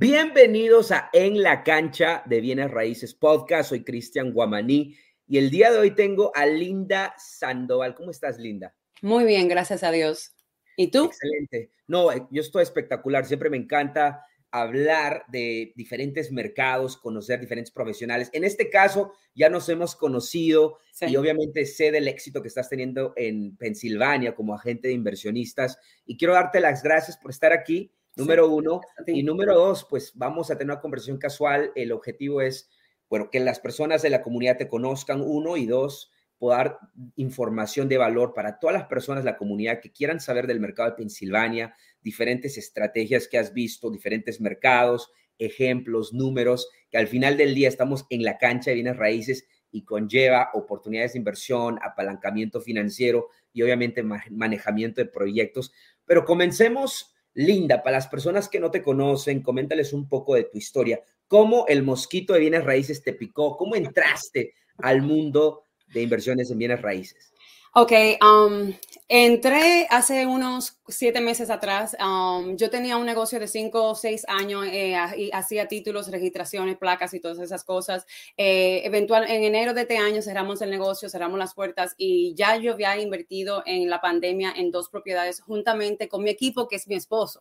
Bienvenidos a En la cancha de Bienes Raíces Podcast. Soy Cristian Guamaní y el día de hoy tengo a Linda Sandoval. ¿Cómo estás, Linda? Muy bien, gracias a Dios. ¿Y tú? Excelente. No, eh, yo estoy espectacular. Siempre me encanta hablar de diferentes mercados, conocer diferentes profesionales. En este caso, ya nos hemos conocido y obviamente sé del éxito que estás teniendo en Pensilvania como agente de inversionistas. Y quiero darte las gracias por estar aquí número uno. Y número dos, pues vamos a tener una conversación casual. El objetivo es, bueno, que las personas de la comunidad te conozcan, uno, y dos, poder dar información de valor para todas las personas de la comunidad que quieran saber del mercado de Pensilvania, diferentes estrategias que has visto, diferentes mercados, ejemplos, números, que al final del día estamos en la cancha de bienes raíces y conlleva oportunidades de inversión, apalancamiento financiero y obviamente manejamiento de proyectos. Pero comencemos Linda, para las personas que no te conocen, coméntales un poco de tu historia. ¿Cómo el mosquito de bienes raíces te picó? ¿Cómo entraste al mundo de inversiones en bienes raíces? Ok, um, entré hace unos siete meses atrás, um, yo tenía un negocio de cinco o seis años eh, y hacía títulos, registraciones, placas y todas esas cosas. Eh, eventual, en enero de este año cerramos el negocio, cerramos las puertas y ya yo había invertido en la pandemia en dos propiedades juntamente con mi equipo, que es mi esposo.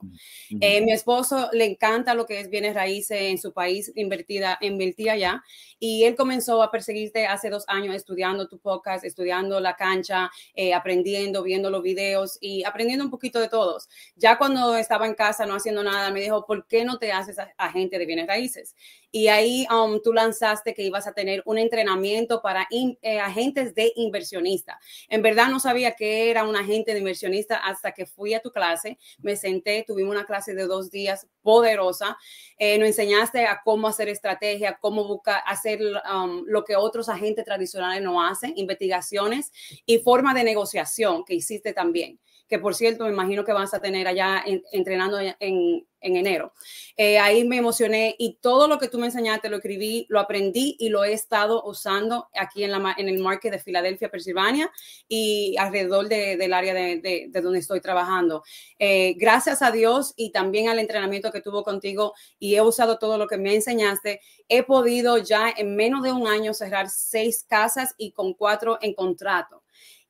Mm, eh, mi esposo le encanta lo que es bienes raíces en su país, invertida, invertía ya, y él comenzó a perseguirte hace dos años estudiando tu podcast, estudiando la cancha, aprendiendo, los videos y aprendiendo un poquito de todos. Ya cuando estaba en casa no haciendo nada, me dijo, ¿por qué no te haces agente de bienes raíces? Y ahí um, tú lanzaste que ibas a tener un entrenamiento para eh, agentes de inversionista. En verdad no sabía que era un agente de inversionista hasta que fui a tu clase, me senté, tuvimos una clase de dos días poderosa, eh, nos enseñaste a cómo hacer estrategia, cómo buscar, hacer um, lo que otros agentes tradicionales no hacen, investigaciones y forma de negociación que hiciste también que por cierto me imagino que vas a tener allá entrenando en, enero. Eh, ahí me emocioné y todo lo que tú me enseñaste lo escribí, lo aprendí y lo he estado usando aquí en, la, en el market de Filadelfia, Pensilvania y alrededor del área de, donde estoy trabajando. Eh, gracias a Dios y también al entrenamiento que tuvo contigo y he usado todo lo que me enseñaste, he podido ya en menos de un año cerrar seis casas y con cuatro en contrato.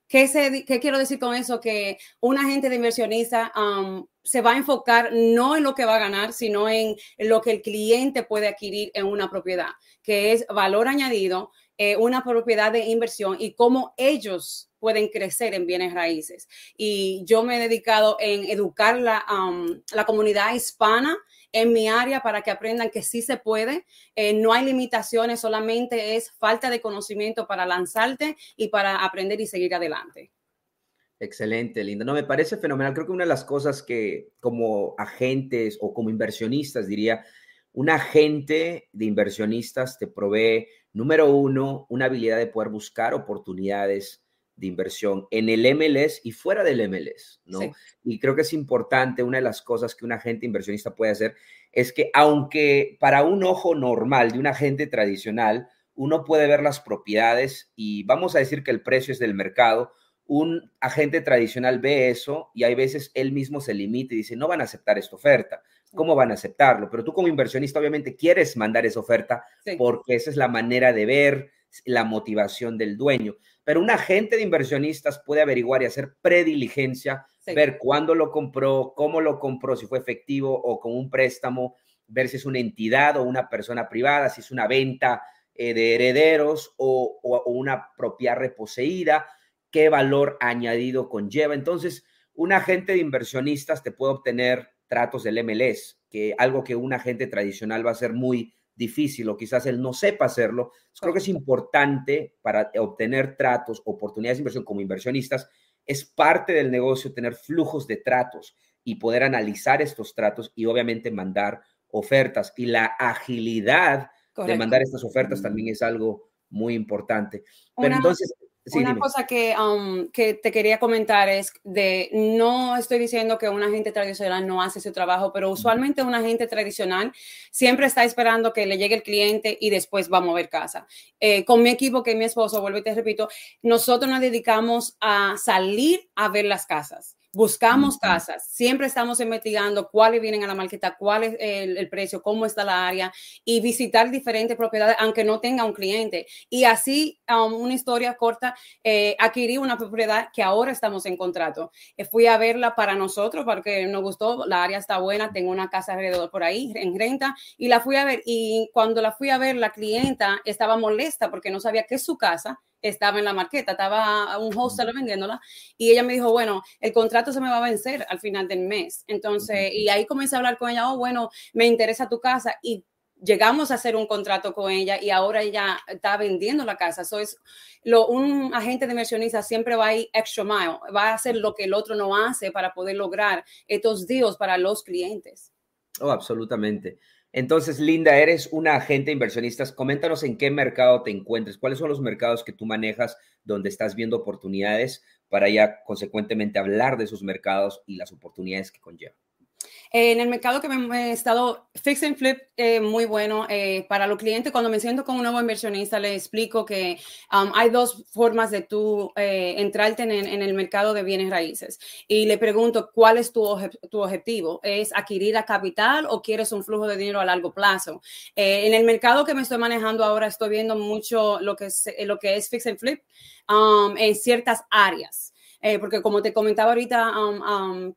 ¿Qué, quiero decir con eso? Que un agente de inversionista um, se va a enfocar no en lo que va a ganar, sino en, lo que el cliente puede adquirir en una propiedad, que es valor añadido, eh, una propiedad de inversión y cómo ellos pueden crecer en bienes raíces. Y yo me he dedicado en educar la, um, la comunidad hispana en mi área para que aprendan que sí se puede, eh, no hay limitaciones, solamente es falta de conocimiento para lanzarte y para aprender y seguir adelante. Excelente, Linda. No, me parece fenomenal. Creo que una de las cosas que como agentes o como inversionistas, diría, un agente de inversionistas te provee, número uno, una habilidad de poder buscar oportunidades de inversión en el MLS y fuera del MLS, ¿no? Y creo que es importante, una de las cosas que un agente inversionista puede hacer es que aunque para un ojo normal de un agente tradicional, uno puede ver las propiedades y vamos a decir que el precio es del mercado, un agente tradicional ve eso y hay veces él mismo se limita y dice, no van a aceptar esta oferta. ¿Cómo van a aceptarlo? Pero tú como inversionista obviamente quieres mandar esa oferta porque esa es la manera de ver la motivación del dueño pero un agente de inversionistas puede averiguar y hacer prediligencia, ver cuándo lo compró, cómo lo compró, si fue efectivo o con un préstamo, ver si es una entidad o una persona privada, si es una venta eh, de herederos o, una propiedad reposeída, qué valor añadido conlleva. Entonces, un agente de inversionistas te puede obtener tratos del MLS, que algo que un agente tradicional va a ser muy difícil o quizás él no sepa hacerlo. Creo que es importante para obtener tratos, oportunidades de inversión como inversionistas, es parte del negocio tener flujos de tratos y poder analizar estos tratos y obviamente mandar ofertas. Y la agilidad de mandar estas ofertas también es algo muy importante. Pero entonces, una cosa que, um, que te quería comentar es de, no estoy diciendo que un agente tradicional no hace su trabajo, pero usualmente un agente tradicional siempre está esperando que le llegue el cliente y después va a mover casa. Eh, con mi equipo, que es mi esposo, vuelvo y te repito, nosotros nos dedicamos a salir a ver las casas. Buscamos casas, siempre estamos investigando cuáles vienen a la marqueta, cuál es el, precio, cómo está la área y visitar diferentes propiedades, aunque no tenga un cliente. Y así, um, una historia corta, eh, adquirí una propiedad que ahora estamos en contrato. Eh, fui a verla para nosotros porque nos gustó, la área está buena, tengo una casa alrededor por ahí en renta y la fui a ver y cuando la fui a ver, la clienta estaba molesta porque no sabía que su casa estaba en la marqueta, estaba un hostel vendiéndola y ella me dijo, bueno, el contrato se me va a vencer al final del mes. Entonces, y ahí comencé a hablar con ella, oh, bueno, me interesa tu casa y llegamos a hacer un contrato con ella y ahora ella está vendiendo la casa. Eso es lo, un agente de inversionista siempre va a ir extra mile, va a hacer lo que el otro no hace para poder lograr estos deals para los clientes. Oh, absolutamente. Entonces, Linda, eres una agente inversionista. Coméntanos en qué mercado te encuentres, cuáles son los mercados que tú manejas donde estás viendo oportunidades para ya consecuentemente hablar de esos mercados y las oportunidades que conllevan en el mercado que me he estado, fix and flip, eh, muy bueno. Eh, para los clientes, cuando me siento con un nuevo inversionista, le explico que um, hay dos formas de tú eh, entrarte en, el mercado de bienes raíces. Y le pregunto, ¿cuál es tu, tu objetivo? ¿Es adquirir capital o quieres un flujo de dinero a largo plazo? en el mercado que me estoy manejando ahora, estoy viendo mucho lo que es, lo que es fix and flip um, en ciertas áreas. Eh, porque como te comentaba ahorita, um, um,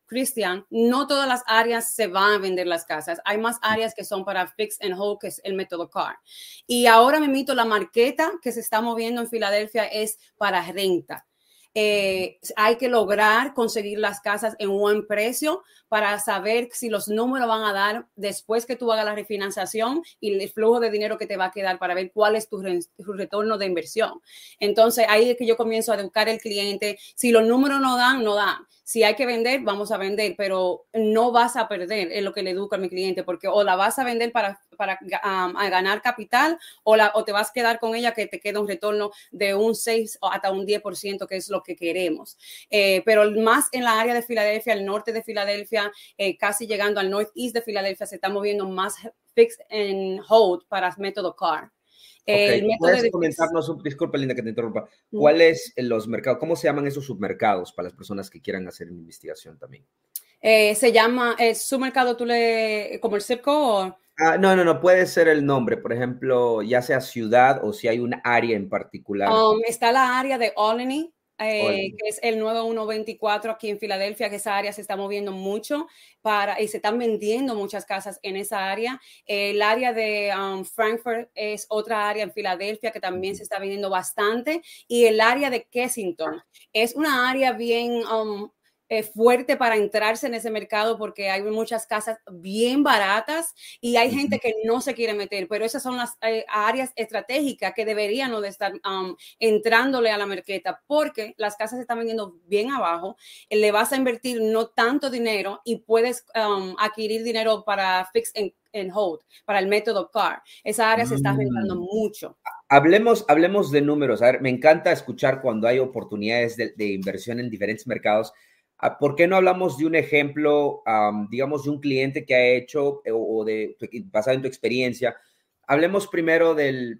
no todas las áreas se van a vender las casas. Hay más áreas que son para fix and hold, que es el método CAR. Y ahora me mito, la marqueta que se está moviendo en Filadelfia es para renta. Eh, hay que lograr conseguir las casas en buen precio para saber si los números van a dar después que tú hagas la refinanciación y el flujo de dinero que te va a quedar para ver cuál es tu, retorno de inversión. Entonces ahí es que yo comienzo a educar al cliente. Si los números no dan, no dan. Si hay que vender, vamos a vender, pero no vas a perder, es lo que le educo a mi cliente, porque o la vas a vender para, para ganar capital o, la, o te vas a quedar con ella que te queda un retorno de un 6 o hasta un 10%, que es lo que queremos. Eh, pero más en la área de Filadelfia, el norte de Filadelfia, eh, casi llegando al northeast de Filadelfia, se está moviendo más fix and hold para método CAR. ¿Puedes comentarnos, disculpa Linda que te interrumpa, cuáles los mercados, cómo se llaman esos submercados para las personas que quieran hacer una investigación también? Eh, se llama, ¿es eh, submercado tú le, como el circo Ah, no, no, no, puede ser el nombre, por ejemplo, ya sea ciudad o si hay un área en particular. Um, está la área de Olney, eh, que es el 9124 aquí en Filadelfia, que esa área se está moviendo mucho para, y se están vendiendo muchas casas en esa área. el área de um, Frankfurt es otra área en Filadelfia que también se está vendiendo bastante. Y el área de Kensington es una área bien... Um, eh, fuerte para entrarse en ese mercado porque hay muchas casas bien baratas y hay gente que no se quiere meter, pero esas son las eh, áreas estratégicas que deberían de estar um, entrándole a la marqueta porque las casas se están vendiendo bien abajo, le vas a invertir no tanto dinero y puedes um, adquirir dinero para fix and, hold, para el método CAR. Esa área se está vendiendo mm. mucho. Hablemos, hablemos de números. A ver, me encanta escuchar cuando hay oportunidades de, de inversión en diferentes mercados ¿Por qué no hablamos de un ejemplo, digamos, de un cliente que ha hecho eh, o de basado en tu experiencia? Hablemos primero del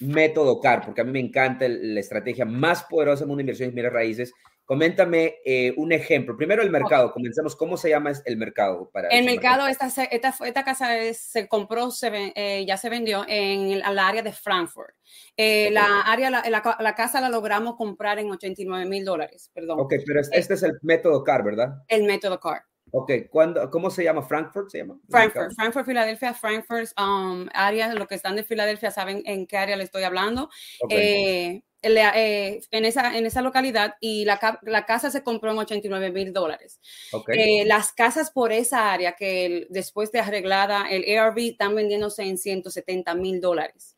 método CAR, porque a mí me encanta la estrategia más poderosa en mundo de inversiones y raíces, Coméntame eh, un ejemplo. Primero el mercado. Comencemos. ¿Cómo se llama el mercado? Para el mercado, esta, esta, casa se compró, se, eh, ya se vendió en el, área de Frankfurt. Eh, la, área, la, la, casa la logramos comprar en 89 mil dólares, perdón. Ok, pero este es el método CAR, ¿verdad? El método CAR. Ok, ¿Cuándo, ¿cómo se llama? ¿Frankfurt se llama? Frankfurt, Frankfurt, Filadelfia, Frankfurt, um, área, los que están de Filadelfia saben en qué área le estoy hablando. Okay. Eh, en, esa, en esa localidad y la, la casa se compró en 89 mil dólares. Eh, las casas por esa área que después de arreglada el ARV están vendiéndose en 170 mil dólares.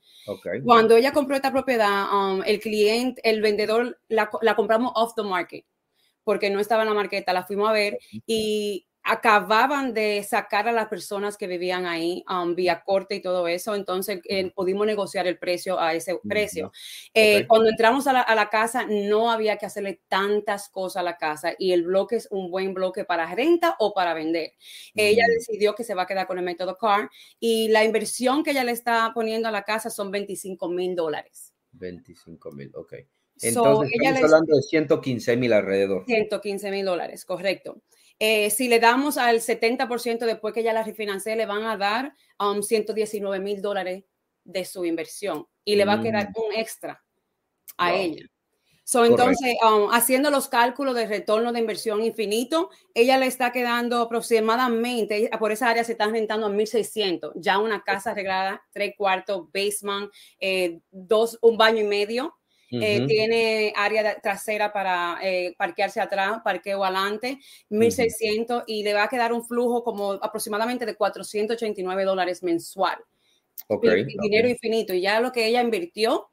Cuando ella compró esta propiedad, um, el cliente, el vendedor, la, la compramos off the market porque no estaba en la marqueta, la fuimos a ver y acababan de sacar a las personas que vivían ahí um, vía corte y todo eso, entonces eh, pudimos negociar el precio a ese precio. Eh, cuando entramos a la, casa no había que hacerle tantas cosas a la casa y el bloque es un buen bloque para renta o para vender. Ella decidió que se va a quedar con el método CAR y la inversión que ella le está poniendo a la casa son 25 mil dólares. 25 mil, ok. Entonces, estamos hablando de 115 mil alrededor. 115 mil dólares, correcto. Eh, si le damos al 70% después que ya la refinancé, le van a dar um, 119 mil dólares de su inversión y le va a quedar mm. un extra a ella. So, entonces, um, haciendo los cálculos de retorno de inversión infinito, ella le está quedando aproximadamente, por esa área se están rentando a 1.600, ya una casa arreglada, tres cuartos, basement, eh, dos, un baño y medio, eh, tiene área trasera para eh, parquearse atrás, parqueo adelante, 1.600 y le va a quedar un flujo como aproximadamente de 489 dólares mensual. Okay, dinero infinito y ya lo que ella invirtió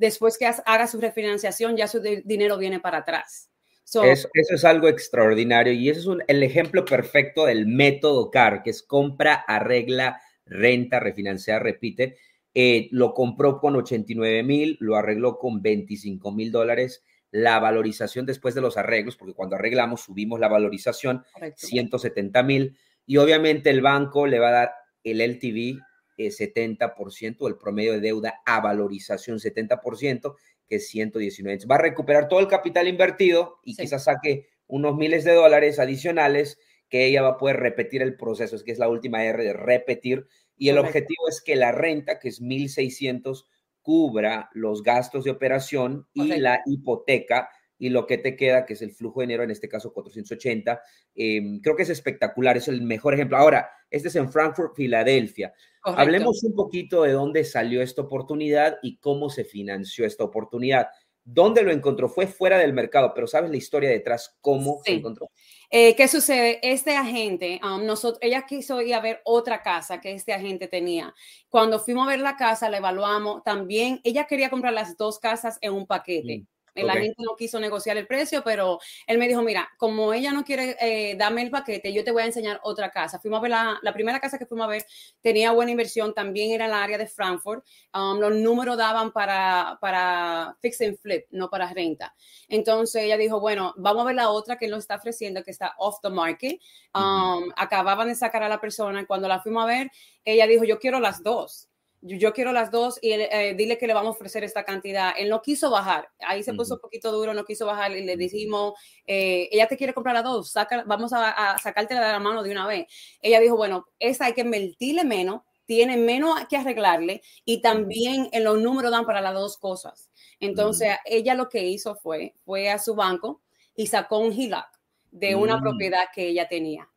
después que haga su refinanciación, ya su dinero viene para atrás. eso, es algo extraordinario y ese es el ejemplo perfecto del método CAR, que es compra, arregla, renta, refinanciar, repite. Eh, lo compró con 89 mil, lo arregló con 25 mil dólares. La valorización después de los arreglos, porque cuando arreglamos subimos la valorización, 170 mil. Y obviamente el banco le va a dar el LTV 70%, el promedio de deuda a valorización 70%, que es 119. Va a recuperar todo el capital invertido y quizás saque unos miles de dólares adicionales que ella va a poder repetir el proceso, es que es la última R de repetir. Y el objetivo es que la renta, que es 1.600, cubra los gastos de operación y la hipoteca y lo que te queda, que es el flujo de dinero, en este caso 480. Em, creo que es espectacular, es el mejor ejemplo. Ahora, este es en Frankfurt, Filadelfia. Hablemos un poquito de dónde salió esta oportunidad y cómo se financió esta oportunidad. ¿Dónde lo encontró? Fue fuera del mercado, pero ¿sabes la historia detrás? ¿Cómo se encontró? Eh, ¿Qué sucede? Este agente, um, nosotros, ella quiso ir a ver otra casa que este agente tenía. Cuando fuimos a ver la casa, la evaluamos. También ella quería comprar las dos casas en un paquete. Mm. La gente no quiso negociar el precio, pero él me dijo, mira, como ella no quiere eh, darme el paquete, yo te voy a enseñar otra casa. Fuimos a ver la, primera casa que fuimos a ver, tenía buena inversión, también era en la área de Frankfurt. Um, los números daban para, para fix and flip, no para renta. Entonces ella dijo, bueno, vamos a ver la otra que él nos está ofreciendo, que está off the market. Um, acababan de sacar a la persona. Cuando la fuimos a ver, ella dijo, yo quiero las dos yo, quiero las dos y eh, dile que le vamos a ofrecer esta cantidad. Él no quiso bajar, ahí se puso un poquito duro, no quiso bajar y le dijimos, eh, ella te quiere comprar las dos, saca, vamos a, a sacarte de la mano de una vez. Ella dijo, bueno, esa hay que invertirle menos, tiene menos que arreglarle y también en los números dan para las dos cosas. Entonces, ella lo que hizo fue, fue a su banco y sacó un HELOC de una mm. propiedad que ella tenía.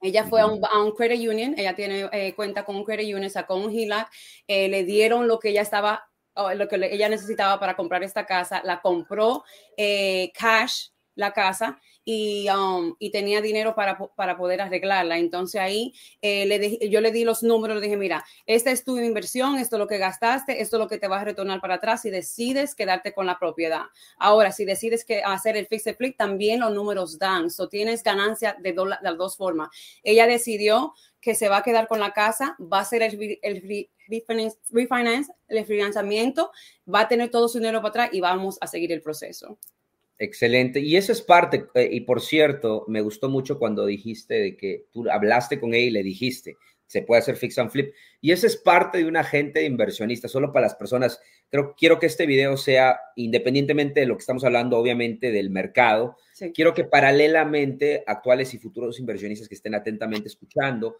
Ella fue a un, credit union, ella tiene eh, cuenta con un credit union, sacó un HELOC, eh, le dieron lo que ella estaba, lo que ella necesitaba para comprar esta casa, la compró eh, cash la casa y, um, y tenía dinero para, para, poder arreglarla. Entonces ahí eh, le yo le di los números, le dije, mira, esta es tu inversión, esto es lo que gastaste, esto es lo que te va a retornar para atrás si decides quedarte con la propiedad. Ahora, si decides que hacer el fix flip, también los números dan, so tienes ganancia de, de las dos formas. Ella decidió que se va a quedar con la casa, va a hacer el, el refinance, el financiamiento, va a tener todo su dinero para atrás y vamos a seguir el proceso. Excelente. Y eso es parte, eh, y por cierto, me gustó mucho cuando dijiste de que tú hablaste con ella y le dijiste, se puede hacer fix and flip. Y eso es parte de un agente inversionista, solo para las personas. Creo, quiero que este video sea, independientemente de lo que estamos hablando, obviamente, del mercado, quiero que paralelamente actuales y futuros inversionistas que estén atentamente escuchando,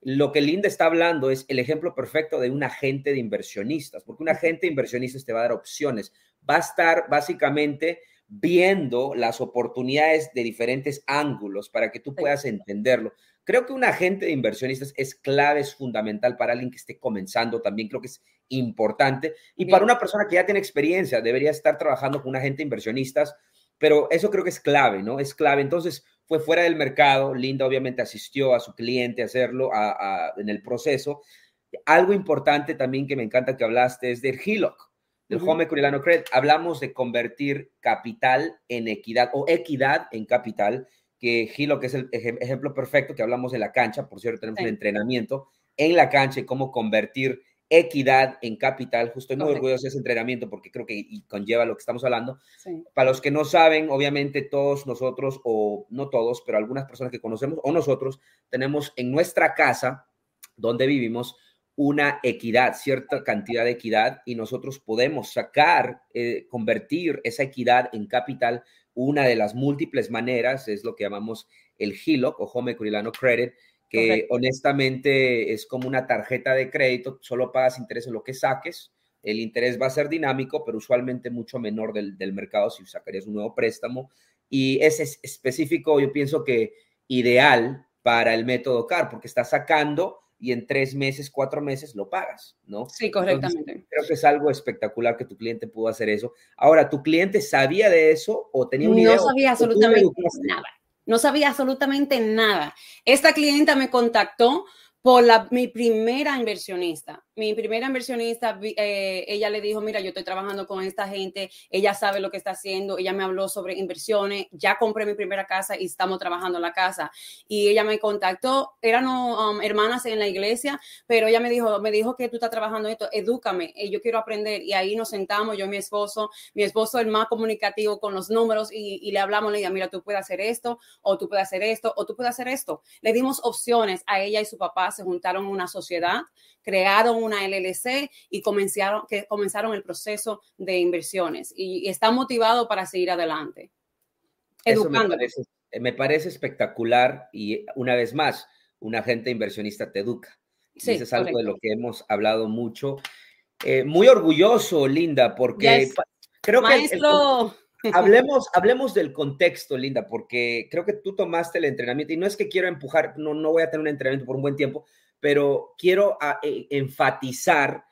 lo que Linda está hablando es el ejemplo perfecto de un agente de inversionistas, porque un agente de inversionistas te va a dar opciones. Va a estar básicamente viendo las oportunidades de diferentes ángulos para que tú puedas entenderlo. Creo que un agente de inversionistas es clave, es fundamental para alguien que esté comenzando, también creo que es importante. Y para una persona que ya tiene experiencia, debería estar trabajando con un agente de inversionistas, pero eso creo que es clave, ¿no? Es clave. Entonces, fue fuera del mercado, Linda obviamente asistió a su cliente a hacerlo en el proceso. Algo importante también que me encanta que hablaste es del HELOC del Home Equity Credit, hablamos de convertir capital en equidad o equidad en capital, que Gilo, que es el ejemplo perfecto que hablamos de la cancha, por cierto, tenemos un entrenamiento en la cancha y cómo convertir equidad en capital. Justo muy orgulloso de ese entrenamiento porque creo que conlleva lo que estamos hablando. Para los que no saben, obviamente todos nosotros, o no todos, pero algunas personas que conocemos o nosotros, tenemos en nuestra casa donde vivimos una equidad, cierta cantidad de equidad, y nosotros podemos sacar, eh, convertir esa equidad en capital. Una de las múltiples maneras es lo que llamamos el HELOC o Home Equity Credit, que honestamente es como una tarjeta de crédito, solo pagas interés en lo que saques, el interés va a ser dinámico, pero usualmente mucho menor del, del mercado si sacarías un nuevo préstamo. Y es específico, yo pienso que ideal para el método CAR, porque está sacando y en tres meses, cuatro meses lo pagas, ¿no? Sí, correctamente. creo que es algo espectacular que tu cliente pudo hacer eso. Ahora, ¿tu cliente sabía de eso o tenía un No sabía absolutamente nada. No sabía absolutamente nada. Esta clienta me contactó por la, mi primera inversionista mi primera inversionista, eh, ella le dijo, mira, yo estoy trabajando con esta gente, ella sabe lo que está haciendo, ella me habló sobre inversiones, ya compré mi primera casa y estamos trabajando la casa. Y ella me contactó, eran um, hermanas en la iglesia, pero ella me dijo, me dijo que tú estás trabajando esto, edúcame, y yo quiero aprender. Y ahí nos sentamos, yo y mi esposo, mi esposo el más comunicativo con los números y, le hablamos, le dije, mira, tú puedes hacer esto, o tú puedes hacer esto, o tú puedes hacer esto. Le dimos opciones a ella y su papá, se juntaron en una sociedad crearon una LLC y comenzaron, que comenzaron el proceso de inversiones y, está motivado para seguir adelante. Eso me parece, espectacular y una vez más, un agente inversionista te educa. Sí, eso es algo de lo que hemos hablado mucho. Eh, muy orgulloso, Linda, porque creo Maestro. que... hablemos, hablemos del contexto, Linda, porque creo que tú tomaste el entrenamiento y no es que quiero empujar, no, no voy a tener un entrenamiento por un buen tiempo, pero quiero ah, e, enfatizar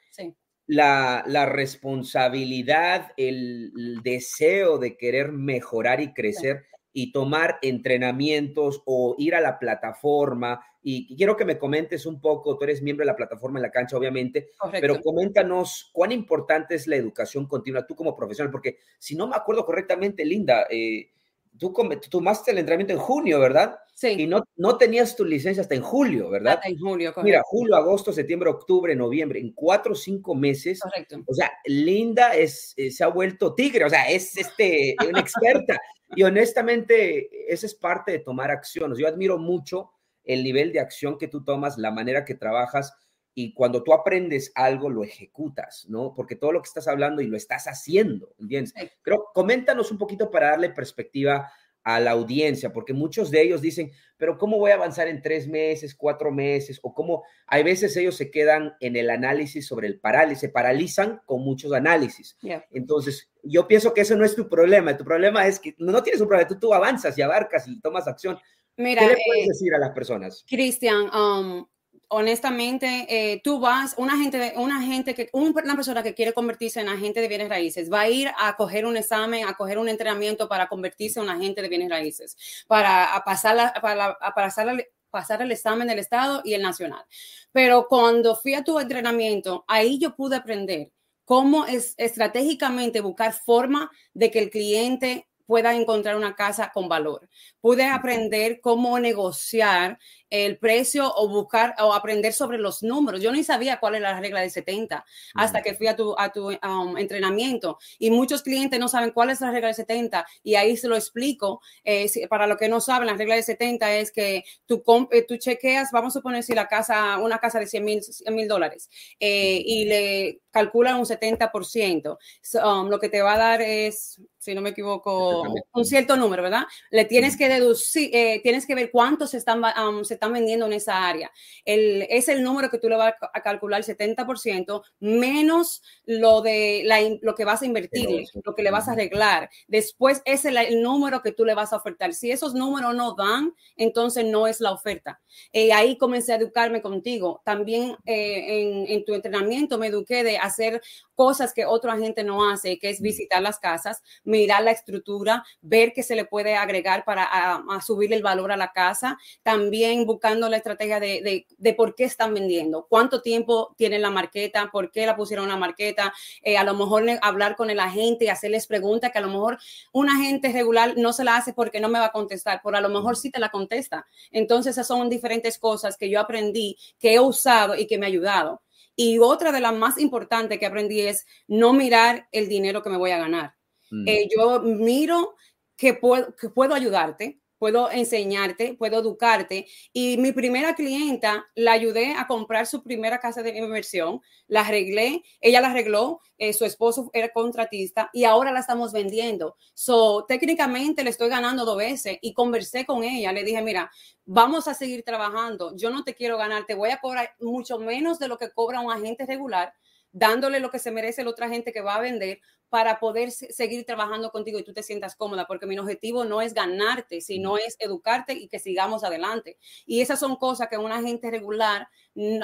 la, responsabilidad, el, deseo de querer mejorar y crecer y tomar entrenamientos o ir a la plataforma. Y quiero que me comentes un poco, tú eres miembro de la plataforma en la cancha, obviamente, pero coméntanos cuán importante es la educación continua, tú como profesional, porque si no me acuerdo correctamente, Linda, eh, tú, tomaste el entrenamiento en junio, ¿verdad? Sí. Y no, no tenías tu licencia hasta en julio, ¿verdad? Hasta en julio, correcto. Mira, julio, agosto, septiembre, octubre, noviembre, en cuatro o cinco meses. Correcto. O sea, Linda es, eh, se ha vuelto tigre, o sea, es este, una experta. Y honestamente, esa es parte de tomar acciones. Yo admiro mucho el nivel de acción que tú tomas, la manera que trabajas y cuando tú aprendes algo, lo ejecutas, ¿no? Porque todo lo que estás hablando y lo estás haciendo, ¿entiendes? Pero coméntanos un poquito para darle perspectiva a la audiencia, porque muchos de ellos dicen, pero ¿cómo voy a avanzar en tres meses, cuatro meses? O cómo hay veces ellos se quedan en el análisis sobre el parálisis, se paralizan con muchos análisis. Entonces, yo pienso que eso no es tu problema, tu problema es que no tienes un problema, tú, tú avanzas y abarcas y tomas acción. Mira, ¿Qué le puedes eh, decir a las personas? Cristian, um, honestamente, eh, tú vas, una gente, una gente que, una persona que quiere convertirse en agente de bienes raíces, va a ir a coger un examen, a coger un entrenamiento para convertirse en un agente de bienes raíces, para pasar, para, pasar, pasar el examen del Estado y el nacional. Pero cuando fui a tu entrenamiento, ahí yo pude aprender cómo es estratégicamente buscar forma de que el cliente pueda encontrar una casa con valor. Pude aprender cómo negociar el precio o buscar o aprender sobre los números. Yo ni sabía cuál era la regla de 70 hasta que fui a tu, a tu um, entrenamiento. Y muchos clientes no saben cuál es la regla de 70 y ahí se lo explico. Eh, para los que no saben, la regla de 70 es que tú, eh, tú chequeas, vamos a suponer si la casa, una casa de 100 mil dólares eh, y le calculan un 70%, um, lo que te va a dar es, si no me equivoco, un cierto número, ¿verdad? Le tienes que deducir, tienes que ver cuántos están, um, se están vendiendo en esa área. El, es el número que tú le vas a calcular, 70%, menos lo de la, lo que vas a invertir, lo que le vas a arreglar. Después es el, número que tú le vas a ofertar. Si esos números no dan, entonces no es la oferta. Y ahí comencé a educarme contigo. También eh, en, en tu entrenamiento me eduqué de hacer cosas que otra gente no hace, que es visitar las casas, mirar la estructura, ver qué se le puede agregar para a, subir el valor a la casa, también buscando la estrategia de, de, por qué están vendiendo, cuánto tiempo tiene la marqueta, por qué la pusieron la marqueta, eh, a lo mejor hablar con el agente y hacerles preguntas que a lo mejor un agente regular no se la hace porque no me va a contestar, pero a lo mejor sí te la contesta. Entonces, esas son diferentes cosas que yo aprendí, que he usado y que me ha ayudado. Y otra de las más importantes que aprendí es no mirar el dinero que me voy a ganar. Mm. Eh, yo miro que puedo, que puedo ayudarte, puedo enseñarte, puedo educarte. Y mi primera clienta la ayudé a comprar su primera casa de inversión, la arreglé, ella la arregló, eh, su esposo era contratista y ahora la estamos vendiendo. So, técnicamente le estoy ganando dos veces y conversé con ella, le dije, mira, vamos a seguir trabajando, yo no te quiero ganar, te voy a cobrar mucho menos de lo que cobra un agente regular dándole lo que se merece la otra gente que va a vender para poder seguir trabajando contigo y tú te sientas cómoda, porque mi objetivo no es ganarte, sino es educarte y que sigamos adelante. Y esas son cosas que un agente regular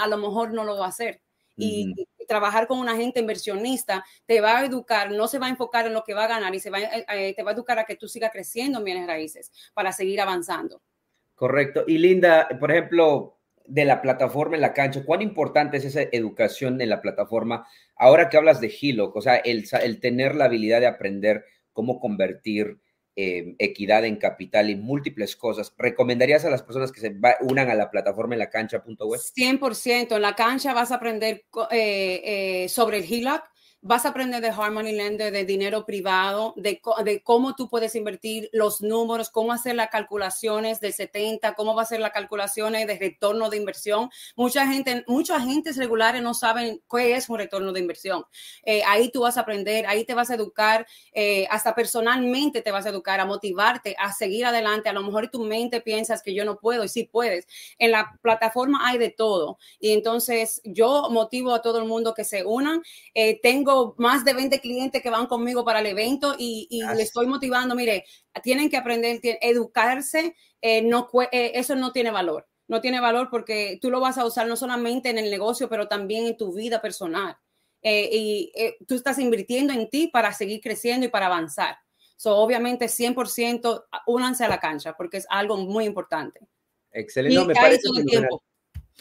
a lo mejor no lo va a hacer. Y, trabajar con un agente inversionista te va a educar, no se va a enfocar en lo que va a ganar y se va, eh, eh, te va a educar a que tú sigas creciendo en bienes raíces para seguir avanzando. Correcto. Y Linda, por ejemplo, de la plataforma en la cancha, cuán importante es esa educación en la plataforma. Ahora que hablas de Hilo, o sea, el, tener la habilidad de aprender cómo convertir eh, equidad en capital y múltiples cosas, ¿recomendarías a las personas que se unan a la plataforma en la cancha.web? 100%. En la cancha vas a aprender eh, eh, sobre el HELOC, vas a aprender de Harmony Lender, de dinero privado, de, de, cómo tú puedes invertir los números, cómo hacer las calculaciones del 70, cómo va a hacer las calculaciones de retorno de inversión. Mucha gente, muchos agentes regulares no saben qué es un retorno de inversión. Eh, ahí tú vas a aprender, ahí te vas a educar, eh, hasta personalmente te vas a educar, a motivarte, a seguir adelante. A lo mejor tu mente piensas que yo no puedo y sí puedes. En la plataforma hay de todo. Y entonces yo motivo a todo el mundo que se unan. Eh, tengo más de 20 clientes que van conmigo para el evento y, y le estoy motivando, mire, tienen que aprender, educarse, eh, no, eh, eso no tiene valor. No tiene valor porque tú lo vas a usar no solamente en el negocio, pero también en tu vida personal. Eh, y tú estás invirtiendo en ti para seguir creciendo y para avanzar. So, obviamente, 100% únanse a la cancha porque es algo muy importante. Excelente. me parece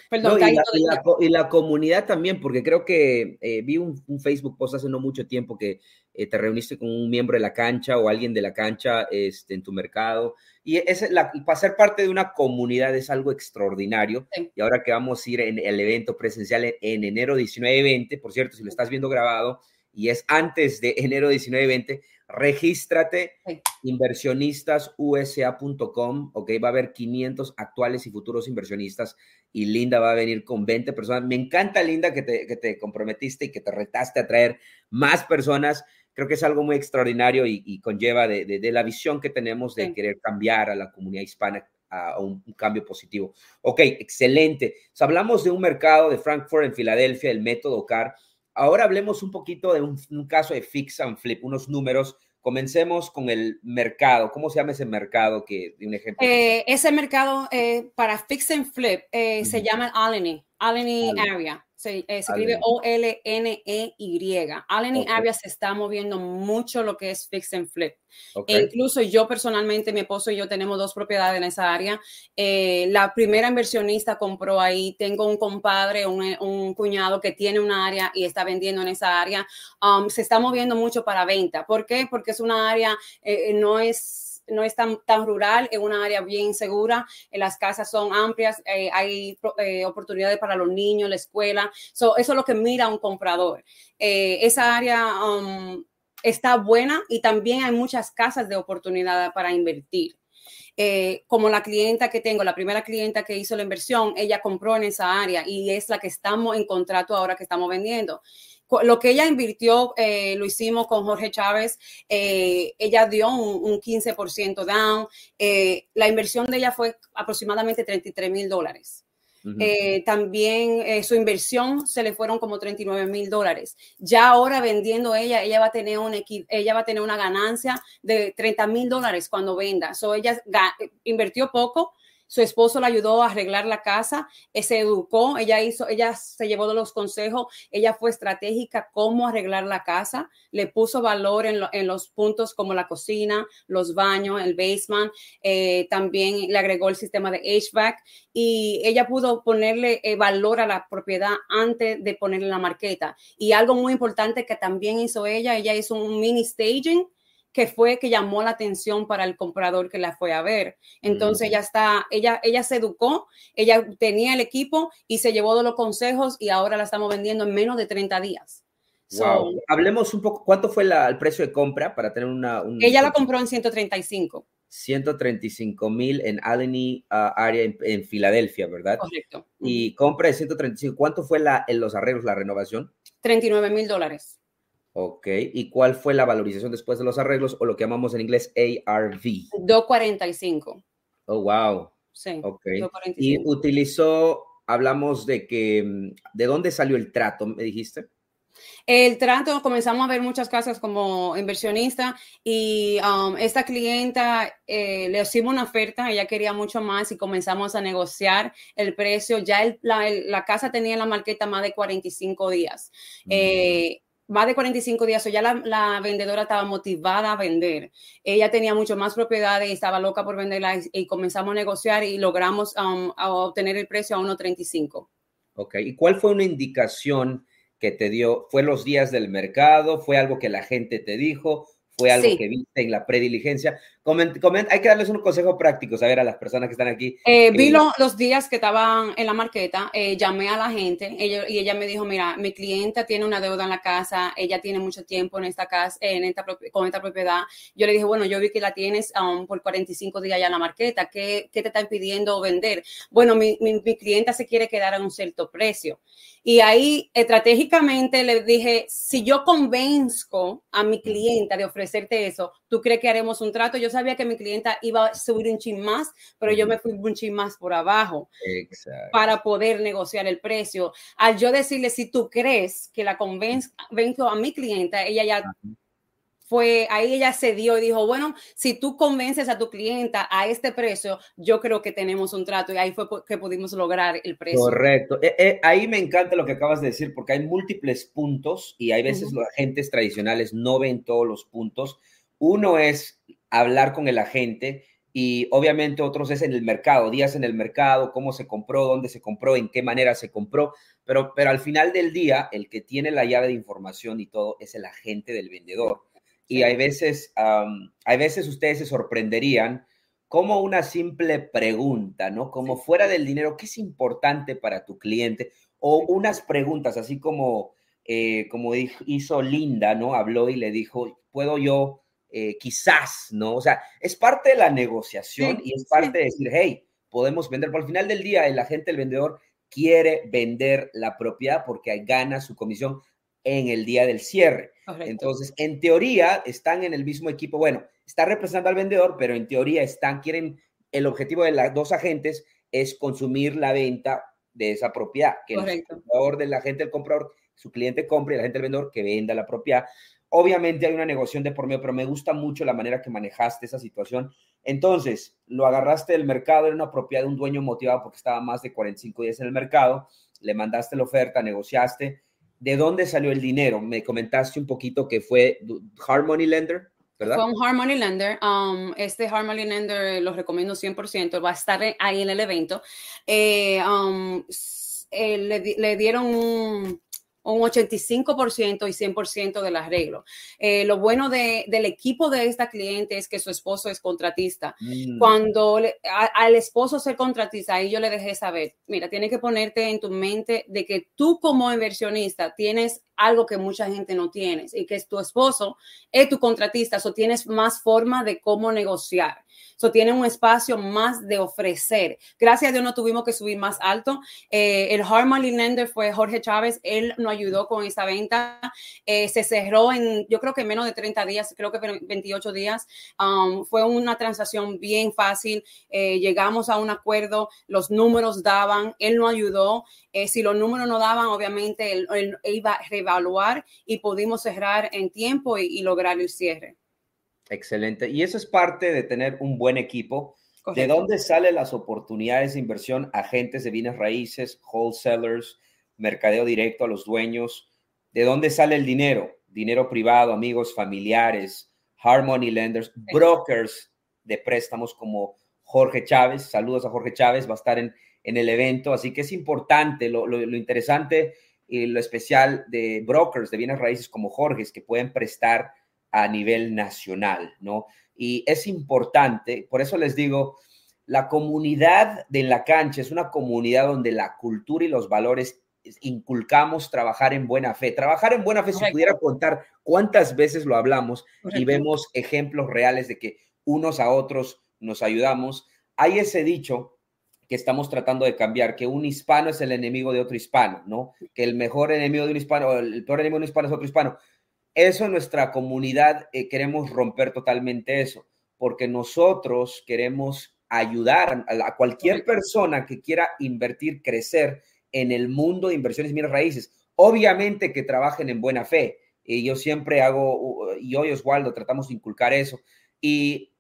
tiempo y, la, comunidad también, porque creo que eh, vi un, Facebook post hace no mucho tiempo que eh, te reuniste con un miembro de la cancha o alguien de la cancha este, en tu mercado. Y es la, para ser parte de una comunidad es algo extraordinario. Y ahora que vamos a ir en el evento presencial en, enero 19-20, por cierto, si lo estás viendo grabado y es antes de enero 19-20, regístrate inversionistasusa.com, ok, va a haber 500 actuales y futuros inversionistas y Linda va a venir con 20 personas. Me encanta, Linda, que te, comprometiste y que te retaste a traer más personas. Creo que es algo muy extraordinario y, conlleva de, la visión que tenemos de querer cambiar a la comunidad hispana a un, cambio positivo. Ok, excelente. hablamos de un mercado de Frankfurt en Filadelfia, el método CAR Ahora hablemos un poquito de un, caso de fix and flip, unos números. Comencemos con el mercado. ¿Cómo se llama ese mercado? Que, un ejemplo. Eh, ese mercado eh, para fix and flip eh, se llama Alany, Alany Area. Se, eh, escribe O-L-N-E-Y. Allen y Avia se está moviendo mucho lo que es fix and flip. E incluso yo personalmente, mi esposo y yo tenemos dos propiedades en esa área. Eh, la primera inversionista compró ahí. Tengo un compadre, un, cuñado que tiene una área y está vendiendo en esa área. Um, se está moviendo mucho para venta. ¿Por qué? Porque es una área, eh, no es no es tan, tan rural, es una área bien segura, eh, las casas son amplias, eh, hay eh, oportunidades para los niños, la escuela. eso es lo que mira un comprador. esa área um, está buena y también hay muchas casas de oportunidad para invertir. como la clienta que tengo, la primera clienta que hizo la inversión, ella compró en esa área y es la que estamos en contrato ahora que estamos vendiendo lo que ella invirtió, eh, lo hicimos con Jorge Chávez, eh, ella dio un, 15% down, eh, la inversión de ella fue aproximadamente 33 mil dólares. también su inversión se le fueron como 39 mil dólares. Ya ahora vendiendo ella, ella va a tener, un, ella va a tener una ganancia de 30 mil dólares cuando venda. So ella invirtió poco, su esposo la ayudó a arreglar la casa, eh, se educó, ella hizo, ella se llevó de los consejos, ella fue estratégica cómo arreglar la casa, le puso valor en, los puntos como la cocina, los baños, el basement, eh, también le agregó el sistema de HVAC y ella pudo ponerle eh, valor a la propiedad antes de ponerle la marqueta. Y algo muy importante que también hizo ella, ella hizo un mini staging que fue que llamó la atención para el comprador que la fue a ver. Entonces ella está, ella, ella se educó, ella tenía el equipo y se llevó de los consejos y ahora la estamos vendiendo en menos de 30 días. Hablemos un poco, ¿cuánto fue el precio de compra para tener una... ella la compró en 135. 135 mil en Allegheny uh, área en, Filadelfia, ¿verdad? Correcto. Y compra de 135. ¿Cuánto fue la, en los arreglos, la renovación? 39 mil dólares. Ok. ¿Y cuál fue la valorización después de los arreglos o lo que llamamos en inglés ARV? 245. Oh, wow. Sí. Ok. Y utilizó, hablamos de que, mm, ¿de dónde salió el trato? Me dijiste. El trato, comenzamos a ver muchas casas como inversionista y um, esta clienta eh, le hicimos una oferta, ella quería mucho más y comenzamos a negociar el precio. Ya la, casa tenía en la marqueta más de 45 días. Mm. Eh, más de 45 días, o ya la, vendedora estaba motivada a vender. Ella tenía mucho más propiedades y estaba loca por venderla y, comenzamos a negociar y logramos um, obtener el precio a 1.35. Ok, ¿y cuál fue una indicación que te dio? ¿Fue los días del mercado? ¿Fue algo que la gente te dijo? ¿Fue algo que viste en la prediligencia? hay que darles un consejo práctico, a ver, a las personas que están aquí. Eh, vi los días que estaban en la marqueta, eh, llamé a la gente y ella me dijo, mira, mi clienta tiene una deuda en la casa, ella tiene mucho tiempo en esta casa, en esta, con esta propiedad. Yo le dije, bueno, yo vi que la tienes um, por 45 días ya en la marqueta, ¿qué, qué te está impidiendo vender? Bueno, mi, mi, mi, clienta se quiere quedar a un cierto precio. Y ahí estratégicamente le dije, si yo convenzco a mi clienta de ofrecerte eso, ¿tú crees que haremos un trato? Yo sabía que mi clienta iba a subir un chin más, pero yo me fui un chin más por abajo para poder negociar el precio. Al yo decirle, si tú crees que la convenzo a mi clienta, ella ya fue ahí ella se dio y dijo, bueno, si tú convences a tu clienta a este precio, yo creo que tenemos un trato y ahí fue que pudimos lograr el precio. Correcto. Eh, eh, ahí me encanta lo que acabas de decir porque hay múltiples puntos y hay veces los agentes tradicionales no ven todos los puntos. Uno es hablar con el agente y obviamente otros es en el mercado, días en el mercado, cómo se compró, dónde se compró, en qué manera se compró, pero, pero al final del día el que tiene la llave de información y todo es el agente del vendedor. Y hay veces, hay veces ustedes se sorprenderían como una simple pregunta, ¿no? Como fuera del dinero, ¿qué es importante para tu cliente? O unas preguntas, así como, eh, como hizo Linda, ¿no? Habló y le dijo, ¿puedo yo eh, quizás, ¿no? O sea, es parte de la negociación y es parte de decir, hey, podemos vender. Por al final del día, el agente, el vendedor, quiere vender la propiedad porque gana su comisión en el día del cierre. Entonces, en teoría, están en el mismo equipo. Bueno, está representando al vendedor, pero en teoría están, quieren, el objetivo de los dos agentes es consumir la venta de esa propiedad, que el comprador del agente, el comprador, su cliente compre y el agente, el vendedor, que venda la propiedad. Obviamente hay una negociación de por medio, pero me gusta mucho la manera que manejaste esa situación. Entonces, lo agarraste del mercado, era una propiedad de un dueño motivado porque estaba más de 45 días en el mercado, le mandaste la oferta, negociaste, ¿de dónde salió el dinero? Me comentaste un poquito que fue Harmony Lender, ¿verdad? Fue un Harmony Lender. Um, este Harmony Lender lo recomiendo 100%, va a estar ahí en el evento. Eh, um, eh, le, le, dieron un un 85% y 100% del arreglo. Eh, lo bueno del equipo de esta cliente es que su esposo es contratista. Mm. Cuando al esposo ser contratista, ahí yo le dejé saber, mira, tienes que ponerte en tu mente de que tú como inversionista tienes algo que mucha gente no tiene y que es tu esposo es tu contratista, o tienes más forma de cómo negociar. So, tiene un espacio más de ofrecer. Gracias a Dios no tuvimos que subir más alto. Eh, el Harmony Lender fue Jorge Chávez. Él nos ayudó con esta venta. Eh, se cerró en, yo creo que menos de 30 días, creo que 28 días. Um, fue una transacción bien fácil. Eh, llegamos a un acuerdo. Los números daban. Él nos ayudó. Si los números no daban, obviamente él, iba a reevaluar y pudimos cerrar en tiempo y, y lograr el cierre. Excelente. Y eso es parte de tener un buen equipo. ¿De dónde salen las oportunidades de inversión? Agentes de bienes raíces, wholesalers, mercadeo directo a los dueños. ¿De dónde sale el dinero? Dinero privado, amigos, familiares, Harmony Lenders, brokers de préstamos como Jorge Chávez. Saludos a Jorge Chávez, va a estar en, en el evento. Así que es importante, lo, lo, lo interesante y lo especial de brokers de bienes raíces como Jorge es que pueden prestar a nivel nacional, ¿no? Y es importante, por eso les digo, la comunidad de la cancha es una comunidad donde la cultura y los valores inculcamos trabajar en buena fe. Trabajar en buena fe, si pudiera contar cuántas veces lo hablamos y vemos ejemplos reales de que unos a otros nos ayudamos. Hay ese dicho que estamos tratando de cambiar, que un hispano es el enemigo de otro hispano, ¿no? Que el mejor enemigo de un hispano, o el peor enemigo de un hispano es otro hispano. Eso en nuestra comunidad eh, queremos romper totalmente eso, porque nosotros queremos ayudar a, cualquier persona que quiera invertir, crecer en el mundo de inversiones y bienes raíces. Obviamente que trabajen en buena fe. Y yo siempre hago, y hoy Oswaldo, tratamos de inculcar eso. Y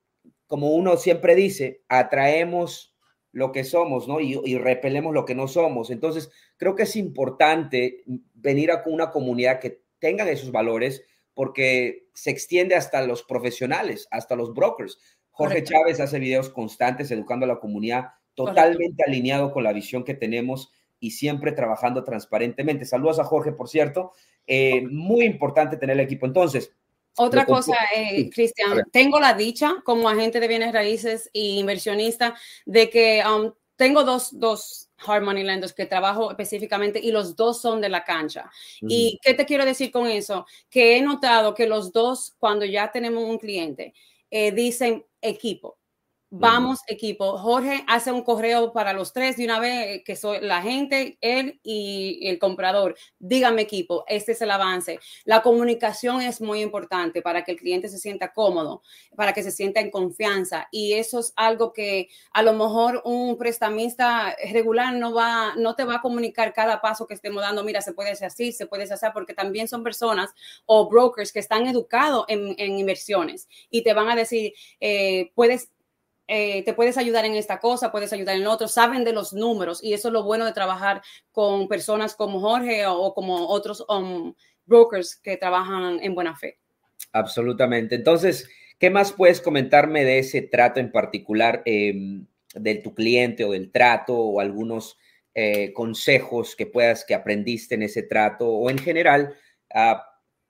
como uno siempre dice, atraemos lo que somos, ¿no? Y, repelemos lo que no somos. Entonces, creo que es importante venir a una comunidad que tengan esos valores porque se extiende hasta los profesionales, hasta los brokers. Jorge Chávez hace videos constantes educando a la comunidad, totalmente alineado con la visión que tenemos y siempre trabajando transparentemente. Saludos a Jorge, por cierto. Eh, muy importante tener el equipo. Entonces, otra cosa, eh, Cristian, tengo la dicha como agente de bienes raíces e inversionista de que um, tengo dos, dos hard money lenders que trabajo específicamente y los dos son de la cancha. ¿Y qué te quiero decir con eso? Que he notado que los dos, cuando ya tenemos un cliente, eh, dicen equipo. Vamos, equipo. Jorge hace un correo para los tres de una vez, eh, que soy la gente, él y el comprador. Dígame, equipo, este es el avance. La comunicación es muy importante para que el cliente se sienta cómodo, para que se sienta en confianza. Y eso es algo que a lo mejor un prestamista regular no va, no te va a comunicar cada paso que estemos dando. Mira, se puede hacer así, se puede hacer, porque también son personas o brokers que están educados en, inversiones y te van a decir, eh, puedes eh, te puedes ayudar en esta cosa, puedes ayudar en otro, saben de los números y eso es lo bueno de trabajar con personas como Jorge o, como otros um, brokers que trabajan en buena fe. Absolutamente. Entonces, ¿qué más puedes comentarme de ese trato en particular em, de tu cliente o del trato o algunos eh, consejos que puedas que aprendiste en ese trato o en general uh,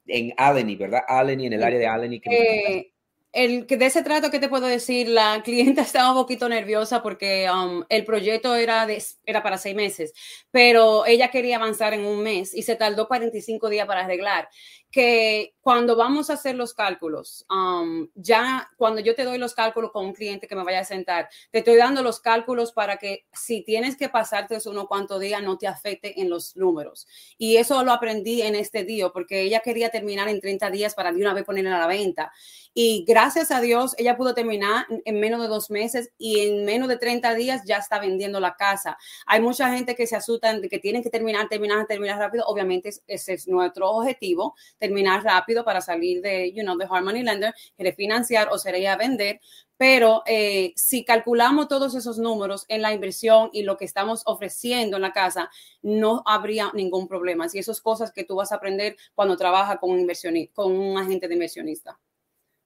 en Alany, ¿verdad? Alany, en el área de Alany. Que el, de ese trato, ¿qué te puedo decir? La clienta estaba un poquito nerviosa porque um, el proyecto era, de, era para seis meses, pero ella quería avanzar en un mes y se tardó 45 días para arreglar que cuando vamos a hacer los cálculos, um, ya cuando yo te doy los cálculos con un cliente que me vaya a sentar, te estoy dando los cálculos para que si tienes que pasarte unos cuantos días no te afecte en los números. Y eso lo aprendí en este día porque ella quería terminar en 30 días para de una vez ponerla a la venta. Y gracias a Dios, ella pudo terminar en menos de dos meses y en menos de 30 días ya está vendiendo la casa. Hay mucha gente que se asustan de que tienen que terminar, terminar, terminar rápido. Obviamente ese es nuestro objetivo terminar rápido para salir de, you know, de hard money lender, refinanciar o sería vender. Pero eh, si calculamos todos esos números en la inversión y lo que estamos ofreciendo en la casa, no habría ningún problema. Si esas cosas que tú vas a aprender cuando trabajas con con un agente de inversionista.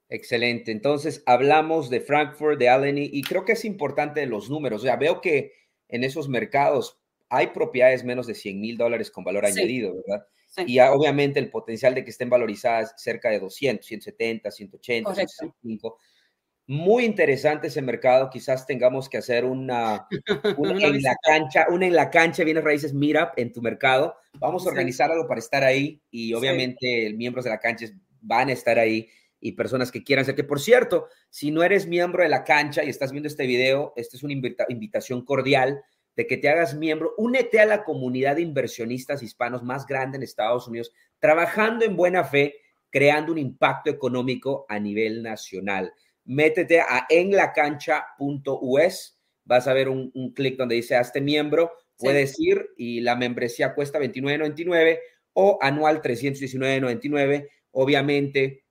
Excelente. Entonces, hablamos de Frankfurt, de Allen, y creo que es importante los números. O sea, veo que en esos mercados hay propiedades menos de 100 mil dólares con valor añadido, ¿verdad? Y obviamente el potencial de que estén valorizadas cerca de 200, 170, 180, 165. Muy interesante ese mercado. Quizás tengamos que hacer una, en la cancha, una en la cancha, bienes raíces, mira en tu mercado. Vamos a organizar algo para estar ahí y obviamente miembros de la cancha van a estar ahí y personas que quieran ser. Que por cierto, si no eres miembro de la cancha y estás viendo este video, esta es una invitación cordial de que te hagas miembro, únete a la comunidad de inversionistas hispanos más grande en Estados Unidos, trabajando en buena fe, creando un impacto económico a nivel nacional. Métete a enlacancha.us, vas a ver un, clic donde dice hazte miembro, puedes ir y la membresía cuesta $29.99 o anual $319.99. Obviamente,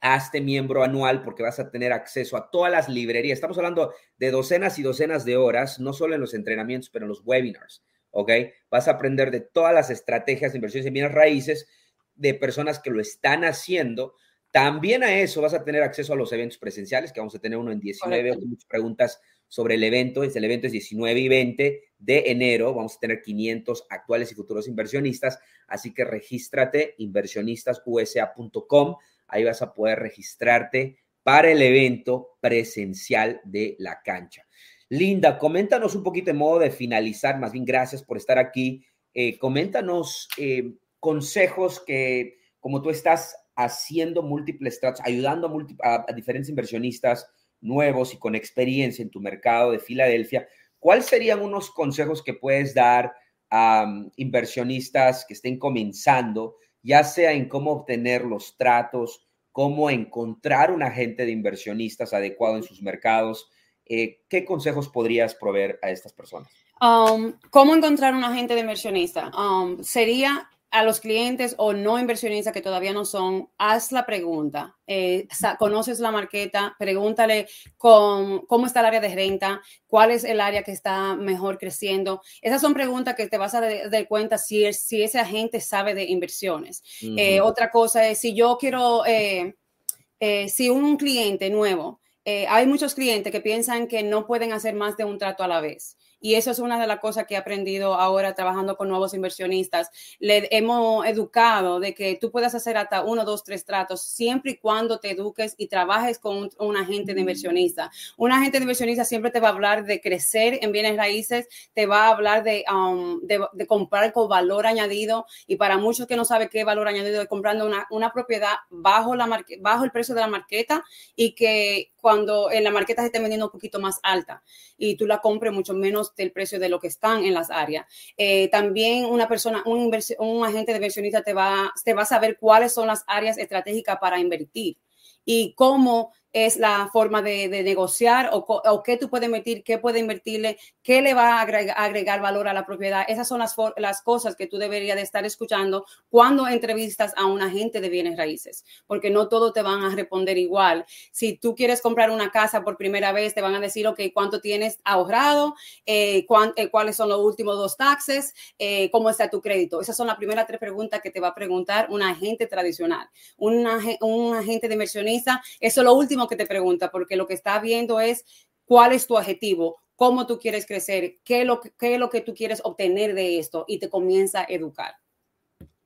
hazte miembro anual porque vas a tener acceso a todas las librerías. Estamos hablando de docenas y docenas de horas, no solo en los entrenamientos, pero en los webinars, ¿ok? Vas a aprender de todas las estrategias de inversiones en bienes raíces de personas que lo están haciendo. También a eso vas a tener acceso a los eventos presenciales, que vamos a tener uno en 19, muchas preguntas sobre el evento. El evento es 19 y 20 de enero. Vamos a tener 500 actuales y futuros inversionistas. Así que regístrate inversionistasusa.com ahí vas a poder registrarte para el evento presencial de la cancha. Linda, coméntanos un poquito en modo de finalizar, más bien gracias por estar aquí. Eh, coméntanos eh, consejos que, como tú estás haciendo múltiples tratos, ayudando a, diferentes inversionistas, nuevos y con experiencia en tu mercado de Filadelfia, ¿cuáles serían unos consejos que puedes dar a um, inversionistas que estén comenzando, ya sea en cómo obtener los tratos, cómo encontrar un agente de inversionistas adecuado en sus mercados? Eh, ¿Qué consejos podrías proveer a estas personas? Um, ¿Cómo encontrar un agente de inversionista? Um, sería a los clientes o no inversionistas que todavía no son, haz la pregunta. Eh, conoces la marqueta, pregúntale con, cómo está el área de renta, cuál es el área que está mejor creciendo. Esas son preguntas que te vas a dar cuenta si, si ese agente sabe de inversiones. Eh, otra cosa es, si yo quiero, eh, si un cliente nuevo, hay muchos clientes que piensan que no pueden hacer más de un trato a la vez. Y eso es una de las cosas que he aprendido ahora trabajando con nuevos inversionistas. Le hemos educado de que tú puedas hacer hasta uno, dos, tres tratos siempre y cuando te eduques y trabajes con un, agente de inversionista. Un agente de inversionista siempre te va a hablar de crecer en bienes raíces, te va a hablar de, um, de, comprar con valor añadido. Y para muchos que no saben qué valor añadido es comprando una, una propiedad bajo, la bajo el precio de la marqueta y que cuando en la marqueta se esté vendiendo un poquito más alta y tú la compres mucho menos del precio de lo que están en las áreas. Eh, también una persona, un, un agente de inversionista te va, te va a saber cuáles son las áreas estratégicas para invertir y cómo es la forma de, negociar o, qué tú puedes invertir, qué puede invertirle, qué le va a agregar, valor a la propiedad. Esas son las, las cosas que tú deberías de estar escuchando cuando entrevistas a un agente de bienes raíces, porque no todos te van a responder igual. Si tú quieres comprar una casa por primera vez, te van a decir, ok, ¿cuánto tienes ahorrado? Eh, eh, ¿Cuáles son los últimos dos taxes? Eh, ¿Cómo está tu crédito? Esas son las primeras tres preguntas que te va a preguntar un agente tradicional. Un, un agente de inversionista, eso es lo último que te pregunta, porque lo que está viendo es cuál es tu objetivo, cómo tú quieres crecer, qué es lo, qué es lo que tú quieres obtener de esto y te comienza a educar.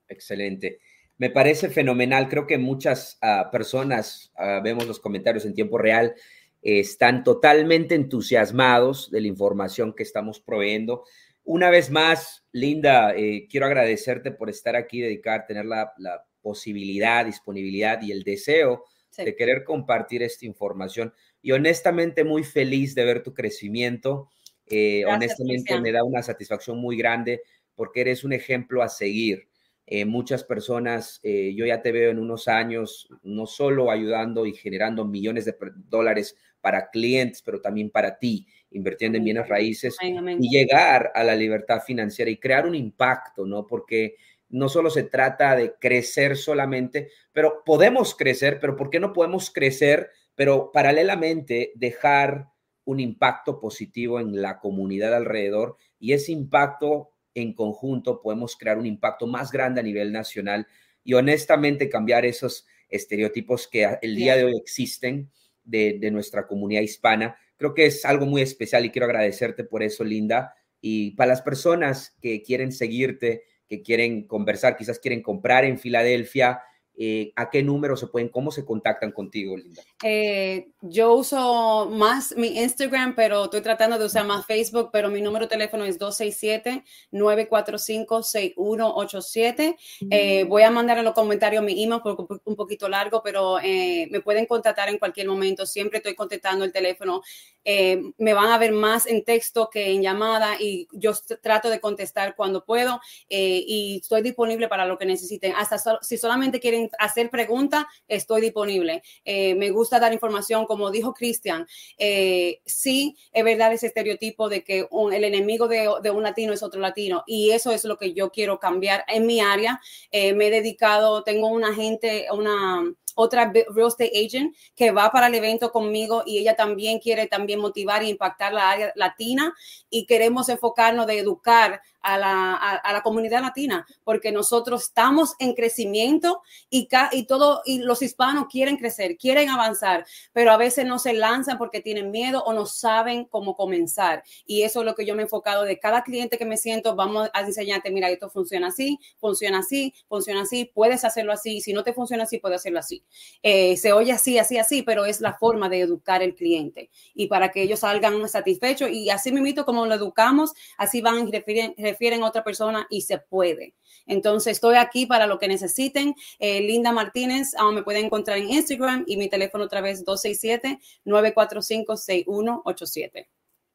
Excelente. Me parece fenomenal. Creo que muchas ah, personas, ah, vemos los comentarios en tiempo real, están totalmente entusiasmados de la información que estamos proveyendo. Una vez más, Linda, eh, quiero agradecerte por estar aquí, dedicar, tener la posibilidad, disponibilidad y el deseo de querer compartir esta información. Y honestamente muy feliz de ver tu crecimiento. Eh, honestamente me da una satisfacción muy grande porque eres un ejemplo a seguir. Eh, muchas personas, eh, yo ya te veo en unos años, no solo ayudando y generando millones de dólares para clientes, pero también para ti, invirtiendo en bienes raíces y llegar a la libertad financiera y crear un impacto, ¿no? Porque no solo se trata de crecer solamente, pero podemos crecer, pero ¿por qué no podemos crecer, pero paralelamente dejar un impacto positivo en la comunidad alrededor y ese impacto en conjunto podemos crear un impacto más grande a nivel nacional y honestamente cambiar esos estereotipos que el día de hoy existen de, de nuestra comunidad hispana. Creo que es algo muy especial y quiero agradecerte por eso, Linda. Y para las personas que quieren seguirte, que quieren conversar, quizás quieren comprar en Filadelfia, eh, ¿a qué número se pueden, cómo se contactan contigo, Linda? Eh, yo uso más mi Instagram, pero estoy tratando de usar más Facebook, pero mi número de teléfono es 267-945-6187. Eh, voy a mandar en los comentarios mi email porque un poquito largo, pero me pueden contactar en cualquier momento. Siempre estoy contestando el teléfono. me van a ver más en texto que en llamada y yo trato de contestar cuando puedo y estoy disponible para lo que necesiten. Hasta si solamente quieren hacer preguntas, estoy disponible. Eh, me gusta dar información, como dijo Cristian. Eh, sí, es verdad ese estereotipo de que el enemigo de, un latino es otro latino y eso es lo que yo quiero cambiar en mi área. Eh, me he dedicado, tengo una gente, una otra real estate agent que va para el evento conmigo y ella también quiere también motivar e impactar la área latina y queremos enfocarnos de educar a la, a, la, comunidad latina, porque nosotros estamos en crecimiento y, y, todo, y los hispanos quieren crecer, quieren avanzar, pero a veces no se lanzan porque tienen miedo o no saben cómo comenzar. Y eso es lo que yo me he enfocado de cada cliente que me siento, vamos a enseñarte, mira, esto funciona así, funciona así, funciona así, puedes hacerlo así, si no te funciona así, puedes hacerlo así. Eh, se oye así, así, así, pero es la forma de educar el cliente y para que ellos salgan satisfechos y así mismo como lo educamos, así van referir refieren a otra persona y se puede. Entonces, estoy aquí para lo que necesiten. Eh, Linda Martínez, ah, me pueden encontrar en Instagram y mi teléfono otra vez 267-945-6187.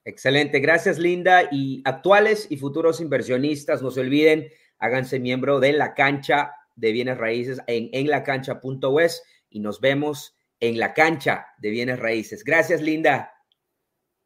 Excelente, gracias Linda. Y actuales y futuros inversionistas, no se olviden, háganse miembro de la cancha de bienes raíces en enlacancha.es y nos vemos en la cancha de bienes raíces. Gracias Linda.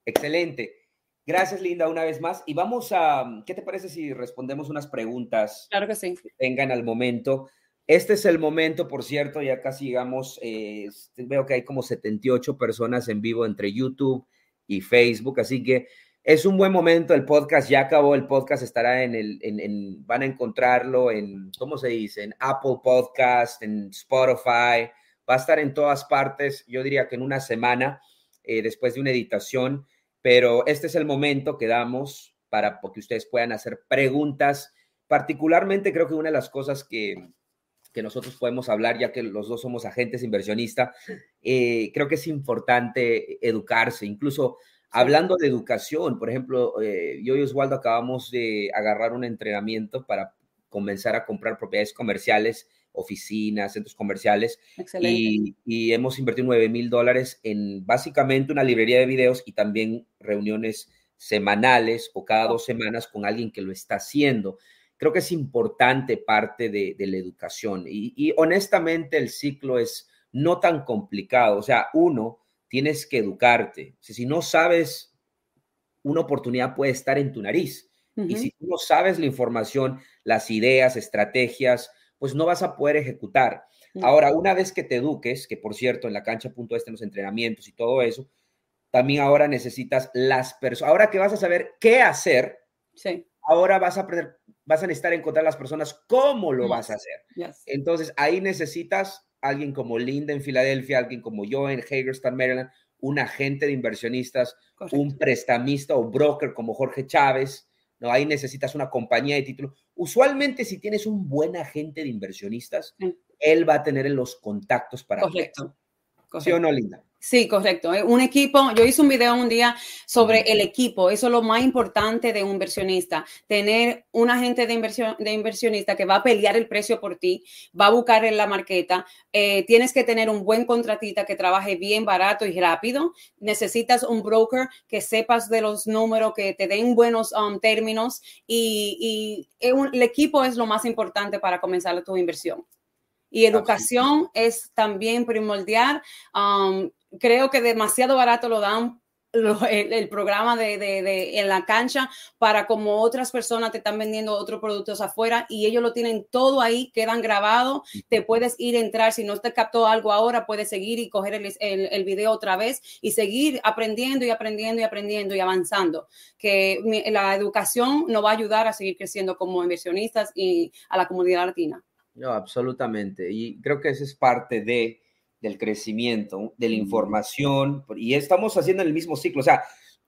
Excelente. Gracias, Linda, una vez más. Y vamos a, ¿qué te parece si respondemos unas preguntas? Claro que sí. Que tengan al momento. Este es el momento, por cierto, ya casi llegamos, eh, veo que hay como 78 personas en vivo entre YouTube y Facebook, así que es un buen momento, el podcast ya acabó, el podcast estará en el, en, van a encontrarlo en, ¿cómo se dice? En Apple Podcast, en Spotify, va a estar en todas partes, yo diría que en una semana, eh, después de una editación pero este es el momento que damos para que ustedes puedan hacer preguntas. Particularmente creo que una de las cosas que, que nosotros podemos hablar, ya que los dos somos agentes inversionistas, eh, creo que es importante educarse, incluso hablando de educación, por ejemplo, eh, yo y Oswaldo acabamos de agarrar un entrenamiento para comenzar a comprar propiedades comerciales oficinas, centros comerciales. Y, y, hemos invertido 9 mil dólares en básicamente una librería de videos y también reuniones semanales o cada dos semanas con alguien que lo está haciendo. Creo que es importante parte de, de la educación y, y, honestamente el ciclo es no tan complicado. O sea, uno, tienes que educarte. Si no sabes, una oportunidad puede estar en tu nariz. Y si tú no sabes la información, las ideas, estrategias, pues no vas a poder ejecutar. Ahora, una vez que te eduques, que por cierto, en la cancha.este, en los entrenamientos y todo eso, también ahora necesitas las personas. Ahora que vas a saber qué hacer, sí. ahora vas a aprender, vas a necesitar encontrar las personas cómo lo vas a hacer. Entonces, ahí necesitas alguien como Linda en Filadelfia, alguien como yo en Hagerstown, Maryland, un agente de inversionistas, un prestamista o broker como Jorge Chávez, ¿no? Ahí necesitas una compañía de título. Usualmente, si tienes un buen agente de inversionistas, él va a tener los contactos para... Correcto. ¿Sí o no, Linda? Sí, correcto. Eh, un equipo, yo hice un video un día sobre el equipo, eso es lo más importante de un inversionista, tener un agente de, inversión, de inversionista que va a pelear el precio por ti, va a buscar en la marqueta, eh, tienes que tener un buen contratista que trabaje bien, barato y rápido, necesitas un broker que sepas de los números, que te den buenos um, términos y, el equipo es lo más importante para comenzar tu inversión. Y educación es también primordial. Um, creo que demasiado barato lo dan el, programa de, de, en la cancha para como otras personas te están vendiendo otros productos afuera y ellos lo tienen todo ahí, quedan grabados, te puedes ir a entrar, si no te captó algo ahora, puedes seguir y coger el, el, el, video otra vez y seguir aprendiendo y aprendiendo y aprendiendo y avanzando, que la educación nos va a ayudar a seguir creciendo como inversionistas y a la comunidad latina. No, absolutamente. Y creo que esa es parte de del crecimiento, de la información, y estamos haciendo el mismo ciclo. O sea,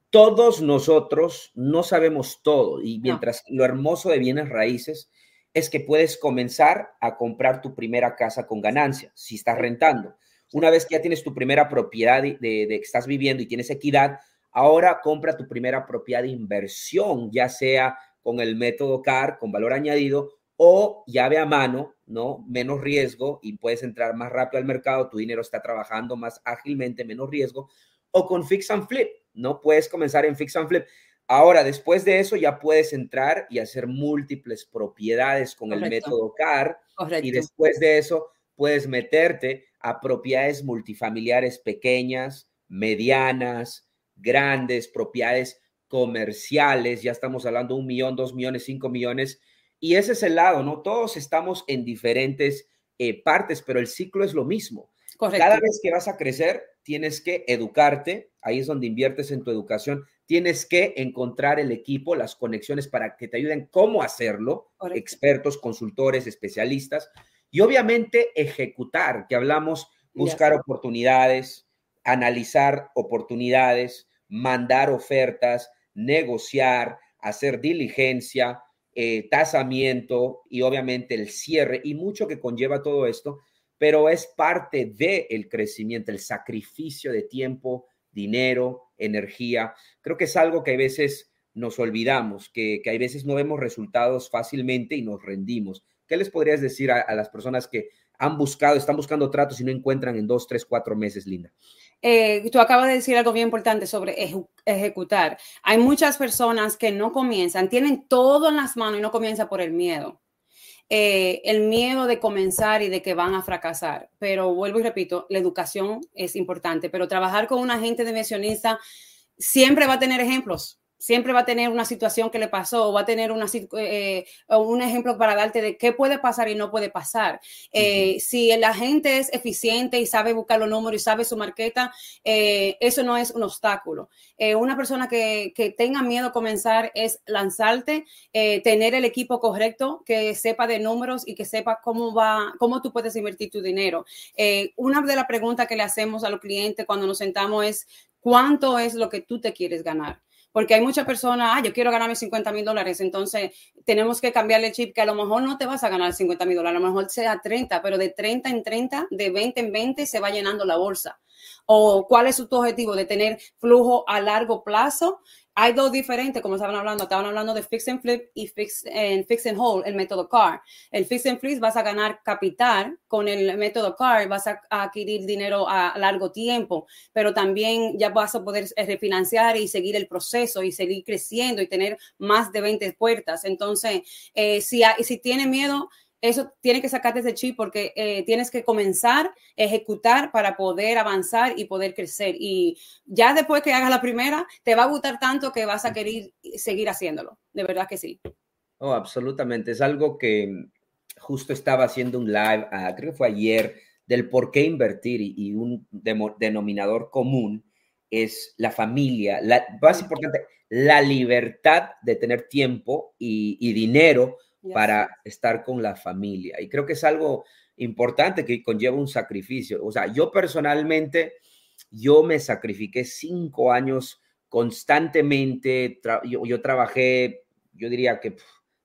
todos nosotros no sabemos todo, y mientras lo hermoso de bienes raíces es que puedes comenzar a comprar tu primera casa con ganancia, si estás rentando. Una vez que ya tienes tu primera propiedad de, de, que estás viviendo y tienes equidad, ahora compra tu primera propiedad de inversión, ya sea con el método CAR, con valor añadido, o llave a mano, ¿no? Menos riesgo y puedes entrar más rápido al mercado, tu dinero está trabajando más ágilmente, menos riesgo, o con fix and flip, ¿no? Puedes comenzar en fix and flip. Ahora, después de eso, ya puedes entrar y hacer múltiples propiedades con el método CAR. Y después de eso, puedes meterte a propiedades multifamiliares pequeñas, medianas, grandes, propiedades comerciales. Ya estamos hablando de un millón, dos millones, cinco millones y ese es el lado, ¿no? Todos estamos en diferentes eh, partes, pero el ciclo es lo mismo. Cada vez que vas a crecer, tienes que educarte, ahí es donde inviertes en tu educación, tienes que encontrar el equipo, las conexiones para que te ayuden cómo hacerlo, expertos, consultores, especialistas, y obviamente ejecutar, que hablamos, buscar oportunidades, analizar oportunidades, mandar ofertas, negociar, hacer diligencia, eh, tasamiento y obviamente el cierre y mucho que conlleva todo esto, pero es parte del el crecimiento, el sacrificio de tiempo, dinero, energía. Creo que es algo que a veces nos olvidamos, que, que hay veces no vemos resultados fácilmente y nos rendimos. ¿Qué les podrías decir a, las personas que han buscado, están buscando tratos y no encuentran en dos, tres, cuatro meses, Linda? Eh, tú acabas de decir algo bien importante sobre ejecutar. Hay muchas personas que no comienzan, tienen todo en las manos y no comienzan por el miedo. Eh, el miedo de comenzar y de que van a fracasar. Pero vuelvo y repito, la educación es importante, pero trabajar con un agente de siempre va a tener ejemplos siempre va a tener una situación que le pasó o va a tener una, eh, un ejemplo para darte de qué puede pasar y no puede pasar. Eh, si el agente es eficiente y sabe buscar los números y sabe su marqueta, eh, eso no es un obstáculo. una persona que, que, tenga miedo a comenzar es lanzarte, tener el equipo correcto, que sepa de números y que sepa cómo va, cómo tú puedes invertir tu dinero. una de las preguntas que le hacemos a los clientes cuando nos sentamos es, ¿cuánto es lo que tú te quieres ganar? Porque hay muchas personas, ah, yo quiero ganarme 50 mil dólares, entonces tenemos que cambiarle el chip, que a lo mejor no te vas a ganar 50 mil dólares, a lo mejor sea 30, pero de 30 en 30, de 20 en 20 se va llenando la bolsa. O cuál es tu objetivo de tener flujo a largo plazo hay dos diferentes, como estaban hablando, estaban hablando de fix and flip y fix and, fix and hold, el método CAR. El fix and flip vas a ganar capital con el método CAR, vas a, adquirir dinero a largo tiempo, pero también ya vas a poder eh, refinanciar y seguir el proceso y seguir creciendo y tener más de 20 puertas. Entonces, eh, si, si tiene miedo, eso tiene que sacarte ese chip porque eh, tienes que comenzar, ejecutar para poder avanzar y poder crecer. Y ya después que hagas la primera, te va a gustar tanto que vas a querer seguir haciéndolo. De verdad que sí. Oh, absolutamente. Es algo que justo estaba haciendo un live, ah, creo que fue ayer, del por qué invertir y, un denominador común es la familia, la más importante, la libertad de tener tiempo y dinero para estar con la familia. Y creo que es algo importante que conlleva un sacrificio. O sea, yo personalmente, yo me sacrifiqué cinco años constantemente. yo, trabajé, yo diría que,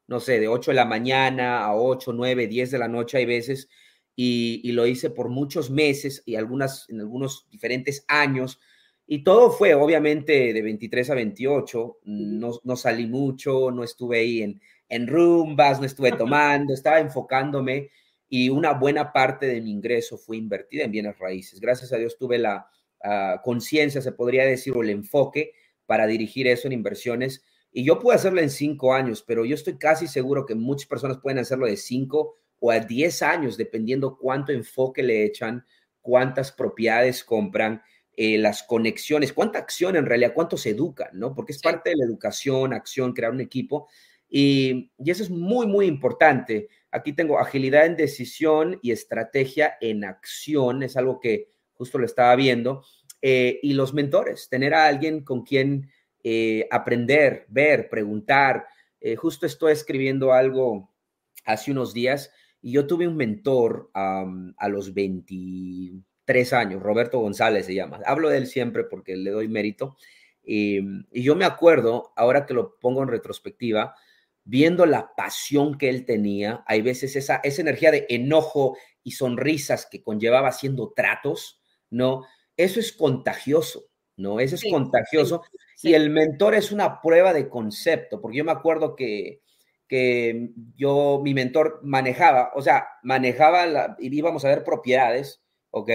no sé, de 8 de la mañana a 8, 9, 10 de la noche hay veces. Y, lo hice por muchos meses y algunas, en algunos diferentes años. Y todo fue, obviamente, de 23 a 28. No, no salí mucho, no estuve ahí en, en rumbas, no estuve tomando, estaba enfocándome y una buena parte de mi ingreso fue invertida en bienes raíces. Gracias a Dios tuve la ah, conciencia, se podría decir, o el enfoque para dirigir eso en inversiones. Y yo pude hacerlo en cinco años, pero yo estoy casi seguro que muchas personas pueden hacerlo de cinco o a diez años, dependiendo cuánto enfoque le echan, cuántas propiedades compran, eh, las conexiones, cuánta acción en realidad, cuánto se educan, ¿no? Porque es parte de la educación, acción, crear un equipo. Y, eso es muy, muy importante. Aquí tengo agilidad en decisión y estrategia en acción, es algo que justo lo estaba viendo. Eh, y los mentores, tener a alguien con quien eh, aprender, ver, preguntar. Eh, justo estoy escribiendo algo hace unos días y yo tuve un mentor a los 23 años, Roberto González se llama. Hablo de él siempre porque le doy mérito. y yo me acuerdo, ahora que lo pongo en retrospectiva, viendo la pasión que él tenía, hay veces esa, esa energía de enojo y sonrisas que conllevaba haciendo tratos, ¿no? Eso es contagioso, ¿no? Eso es contagioso. Y el mentor es una prueba de concepto, porque yo me acuerdo que, que yo, mi mentor manejaba, o sea, manejaba, la, íbamos a ver propiedades, ¿ok?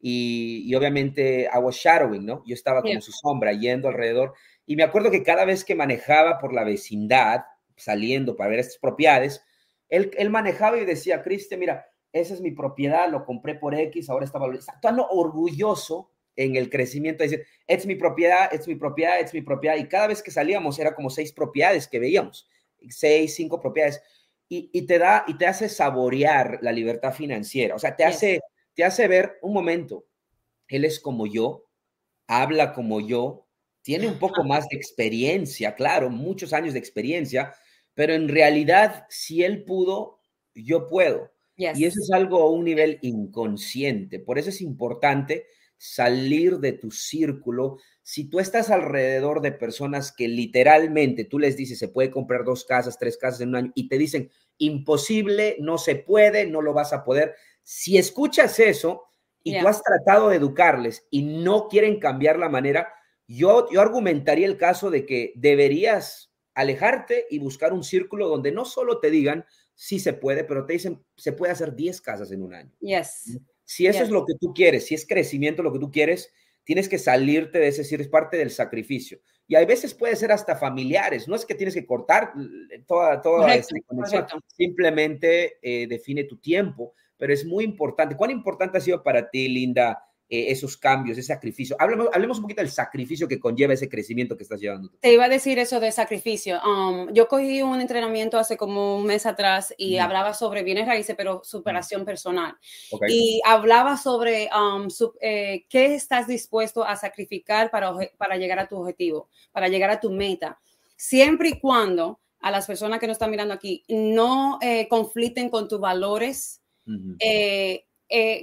Y, y, obviamente I was shadowing, ¿no? Yo estaba como su sombra yendo alrededor. Y me acuerdo que cada vez que manejaba por la vecindad, saliendo para ver estas propiedades, él, él manejaba y decía, Cristian, mira, esa es mi propiedad, lo compré por X, ahora está valorizado. Está orgulloso en el crecimiento, decir, es mi propiedad, es mi propiedad, es mi propiedad. Y cada vez que salíamos era como seis propiedades que veíamos, seis, cinco propiedades. Y, y te da y te hace saborear la libertad financiera. O sea, te hace, te hace ver un momento. Él es como yo, habla como yo, tiene un poco más de experiencia, claro, muchos años de experiencia, pero en realidad, si él pudo, yo puedo. Y eso es algo a un nivel inconsciente. Por eso es importante salir de tu círculo. Si tú estás alrededor de personas que literalmente tú les dices, se puede comprar dos casas, tres casas en un año, y te dicen, imposible, no se puede, no lo vas a poder. Si escuchas eso y tú has tratado de educarles y no quieren cambiar la manera, Yo, yo argumentaría el caso de que deberías alejarte y buscar un círculo donde no solo te digan sí se puede, pero te dicen se puede hacer 10 casas en un año. Yes. Si eso es lo que tú quieres, si es crecimiento lo que tú quieres, tienes que salirte de ese, decir, es parte del sacrificio. Y a veces puede ser hasta familiares, no es que tienes que cortar toda, toda esta conexión, simplemente eh, define tu tiempo, pero es muy importante. ¿Cuán importante ha sido para ti, Linda, eh, esos cambios, ese sacrificio. Hablemos, hablemos, un poquito del sacrificio que conlleva ese crecimiento que estás llevando. Te iba a decir eso de sacrificio. Um, yo cogí un entrenamiento hace como un mes atrás y hablaba sobre bienes raíces, pero superación personal. Y hablaba sobre um, eh, qué estás dispuesto a sacrificar para, para llegar a tu objetivo, para llegar a tu meta. Siempre y cuando a las personas que nos están mirando aquí no eh, conflicten con tus valores, eh,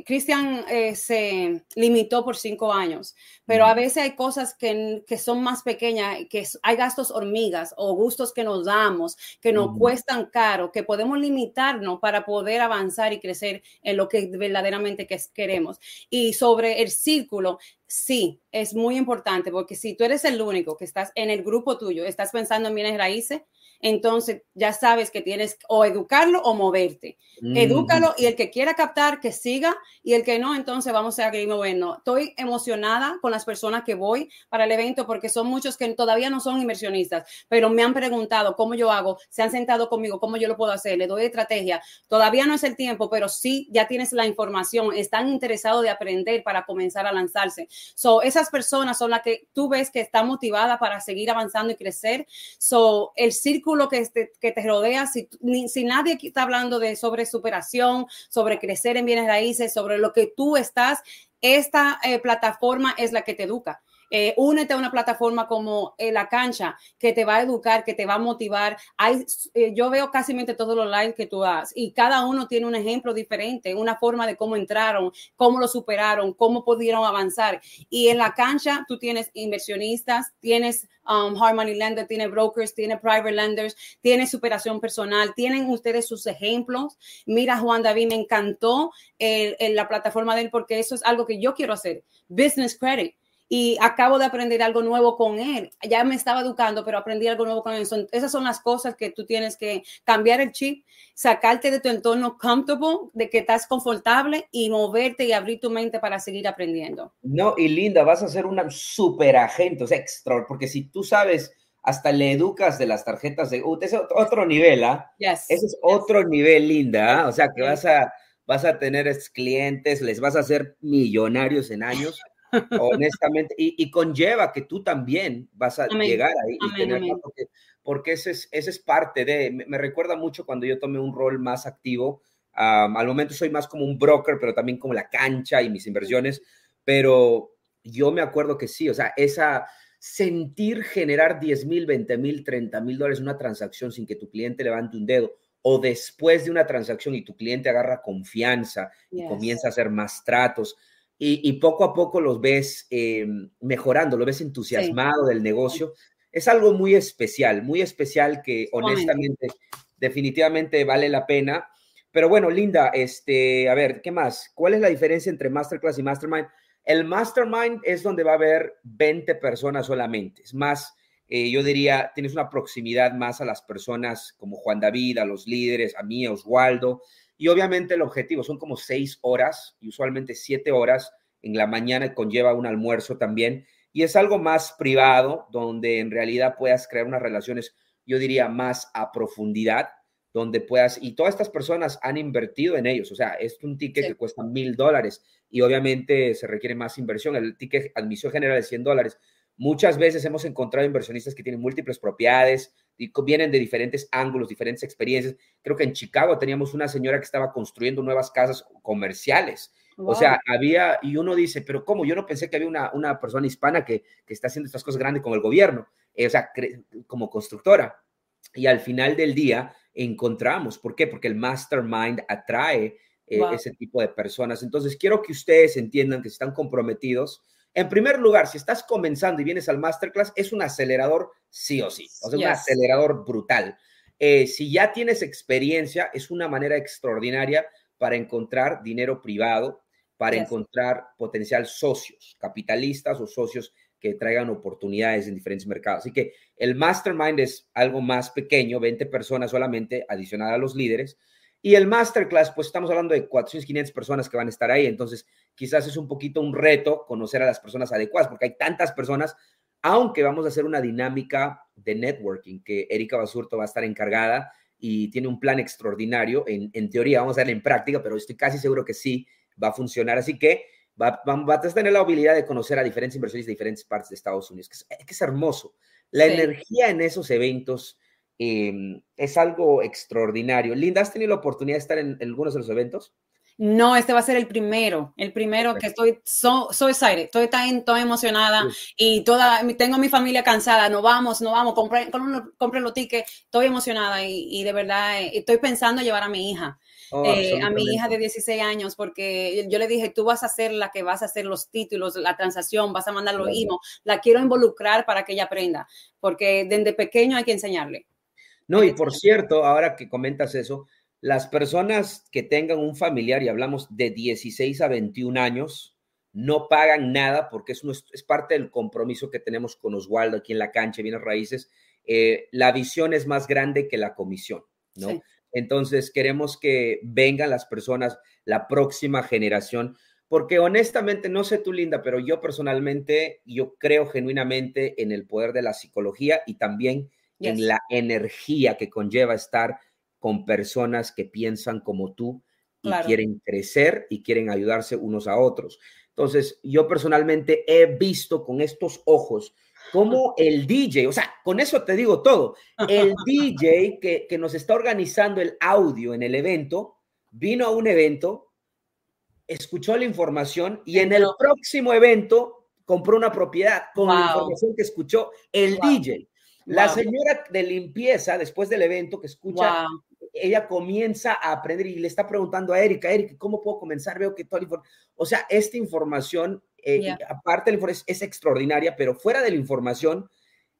Cristian eh, se limitó por cinco años, pero a veces hay cosas que, son más pequeñas, que hay gastos hormigas o gustos que nos damos, que nos cuestan caro, que podemos limitarnos para poder avanzar y crecer en lo que verdaderamente queremos. Y sobre el círculo, sí, es muy importante porque si tú eres el único que estás en el grupo tuyo, estás pensando en bienes raíces, entonces ya sabes que tienes o educarlo o moverte. Edúcalo y el que quiera captar, que siga y el que no, entonces vamos a seguir moviendo. Estoy emocionada con las personas que voy para el evento porque son muchos que todavía no son inversionistas, pero me han preguntado cómo yo hago, se han sentado conmigo, cómo yo lo puedo hacer, le doy estrategia. Todavía no es el tiempo, pero sí ya tienes la información, están interesados de aprender para comenzar a lanzarse. So, esas personas son las que tú ves que están motivadas para seguir avanzando y crecer. So, el círculo que te, que te rodea, si, si nadie está hablando de sobre superación, sobre crecer en bienes raíces, sobre lo que tú estás, esta eh, plataforma es la que te educa. Eh, únete a una plataforma como eh, La Cancha, que te va a educar, que te va a motivar. Hay, eh, yo veo casi todos los lives que tú das y cada uno tiene un ejemplo diferente, una forma de cómo entraron, cómo lo superaron, cómo pudieron avanzar. Y en La Cancha tú tienes inversionistas, tienes um, hard money lender, tiene brokers, tiene private lenders, tiene superación personal, tienen ustedes sus ejemplos. Mira, Juan David, me encantó la plataforma de él porque eso es algo que yo quiero hacer. Business credit y acabo de aprender algo nuevo con él. Ya me estaba educando, pero aprendí algo nuevo con él. esas son las cosas que tú tienes que cambiar el chip, sacarte de tu entorno comfortable, de que estás confortable y moverte y abrir tu mente para seguir aprendiendo. No, y Linda, vas a ser una super agente, o sea, extra, porque si tú sabes hasta le educas de las tarjetas de uh, ese es otro nivel, ¿ah? Ese es otro nivel, linda, ¿ah? o sea que vas a, vas a tener clientes, les vas a hacer millonarios en años honestamente, y, conlleva que tú también vas a llegar ahí y tener, porque, porque ese, es, ese es parte de, me, recuerda mucho cuando yo tomé un rol más activo, al momento soy más como un broker, pero también como la cancha y mis inversiones, pero yo me acuerdo que sí, o sea, esa sentir generar 10 mil, 20 mil, 30 mil dólares en una transacción sin que tu cliente levante un dedo, o después de una transacción y tu cliente agarra confianza y comienza a hacer más tratos, y, poco a poco los ves eh, mejorando, lo ves entusiasmado del negocio. Es algo muy especial, muy especial que honestamente, definitivamente vale la pena. Pero bueno, Linda, este, a ver, ¿qué más? ¿Cuál es la diferencia entre Masterclass y Mastermind? El Mastermind es donde va a haber 20 personas solamente. Es más, eh, yo diría, tienes una proximidad más a las personas como Juan David, a los líderes, a mí, a Oswaldo. Y obviamente el objetivo son como seis horas y usualmente siete horas en la mañana conlleva un almuerzo también. Y es algo más privado, donde en realidad puedas crear unas relaciones, yo diría, más a profundidad, donde puedas, y todas estas personas han invertido en ellos, o sea, es un ticket que cuesta mil dólares y obviamente se requiere más inversión. El ticket admisión general de 100 dólares. Muchas veces hemos encontrado inversionistas que tienen múltiples propiedades, y vienen de diferentes ángulos, diferentes experiencias. Creo que en Chicago teníamos una señora que estaba construyendo nuevas casas comerciales. O sea, había, y uno dice, pero ¿cómo? Yo no pensé que había una, una persona hispana que, que, está haciendo estas cosas grandes con el gobierno, eh, o sea, como constructora. Y al final del día encontramos, ¿por qué? Porque el mastermind atrae eh, ese tipo de personas. Entonces, quiero que ustedes entiendan que están comprometidos, en primer lugar, si estás comenzando y vienes al masterclass, es un acelerador sí o sí, o sea, un acelerador brutal. Eh, si ya tienes experiencia, es una manera extraordinaria para encontrar dinero privado, para encontrar potencial socios, capitalistas o socios que traigan oportunidades en diferentes mercados. Así que el mastermind es algo más pequeño, 20 personas solamente, adicional a los líderes. Y el masterclass, pues estamos hablando de 400, 500 personas que van a estar ahí. Entonces, quizás es un poquito un reto conocer a las personas adecuadas, porque hay tantas personas, aunque vamos a hacer una dinámica de networking que Erika Basurto va a estar encargada y tiene un plan extraordinario. En, en teoría, vamos a hacerlo en práctica, pero estoy casi seguro que sí va a funcionar. Así que va, va, a tener la habilidad de conocer a diferentes inversores de diferentes partes de Estados Unidos, que es, que es hermoso. La energía en esos eventos eh, es algo extraordinario. Linda, ¿has tenido la oportunidad de estar en, algunos de los eventos? No, este va a ser el primero, el primero que estoy, so, so excited, estoy tan, toda emocionada y toda, tengo a mi familia cansada, no vamos, no vamos, compré, compré los tickets, estoy emocionada y, y de verdad eh, estoy pensando llevar a mi hija. Oh, eh, a mi hija de 16 años, porque yo le dije, tú vas a ser la que vas a hacer los títulos, la transacción, vas a mandar los la quiero involucrar para que ella aprenda, porque desde pequeño hay que enseñarle. No, y por cierto, ahora que comentas eso, las personas que tengan un familiar, y hablamos de 16 a 21 años, no pagan nada porque es, es parte del compromiso que tenemos con Oswaldo aquí en la cancha, bienes raíces. Eh, la visión es más grande que la comisión, ¿no? Entonces, queremos que vengan las personas, la próxima generación, porque honestamente, no sé tú, Linda, pero yo personalmente, yo creo genuinamente en el poder de la psicología y también en la energía que conlleva estar con personas que piensan como tú y quieren crecer y quieren ayudarse unos a otros. Entonces, yo personalmente he visto con estos ojos como el DJ, o sea, con eso te digo todo, el DJ que, que, nos está organizando el audio en el evento, vino a un evento, escuchó la información y en el próximo evento compró una propiedad con la información que escuchó el DJ. La señora de limpieza, después del evento que escucha, ella comienza a aprender y le está preguntando a Erika, Erika, ¿cómo puedo comenzar? Veo que toda la o sea, esta información eh, aparte de la información, es, extraordinaria, pero fuera de la información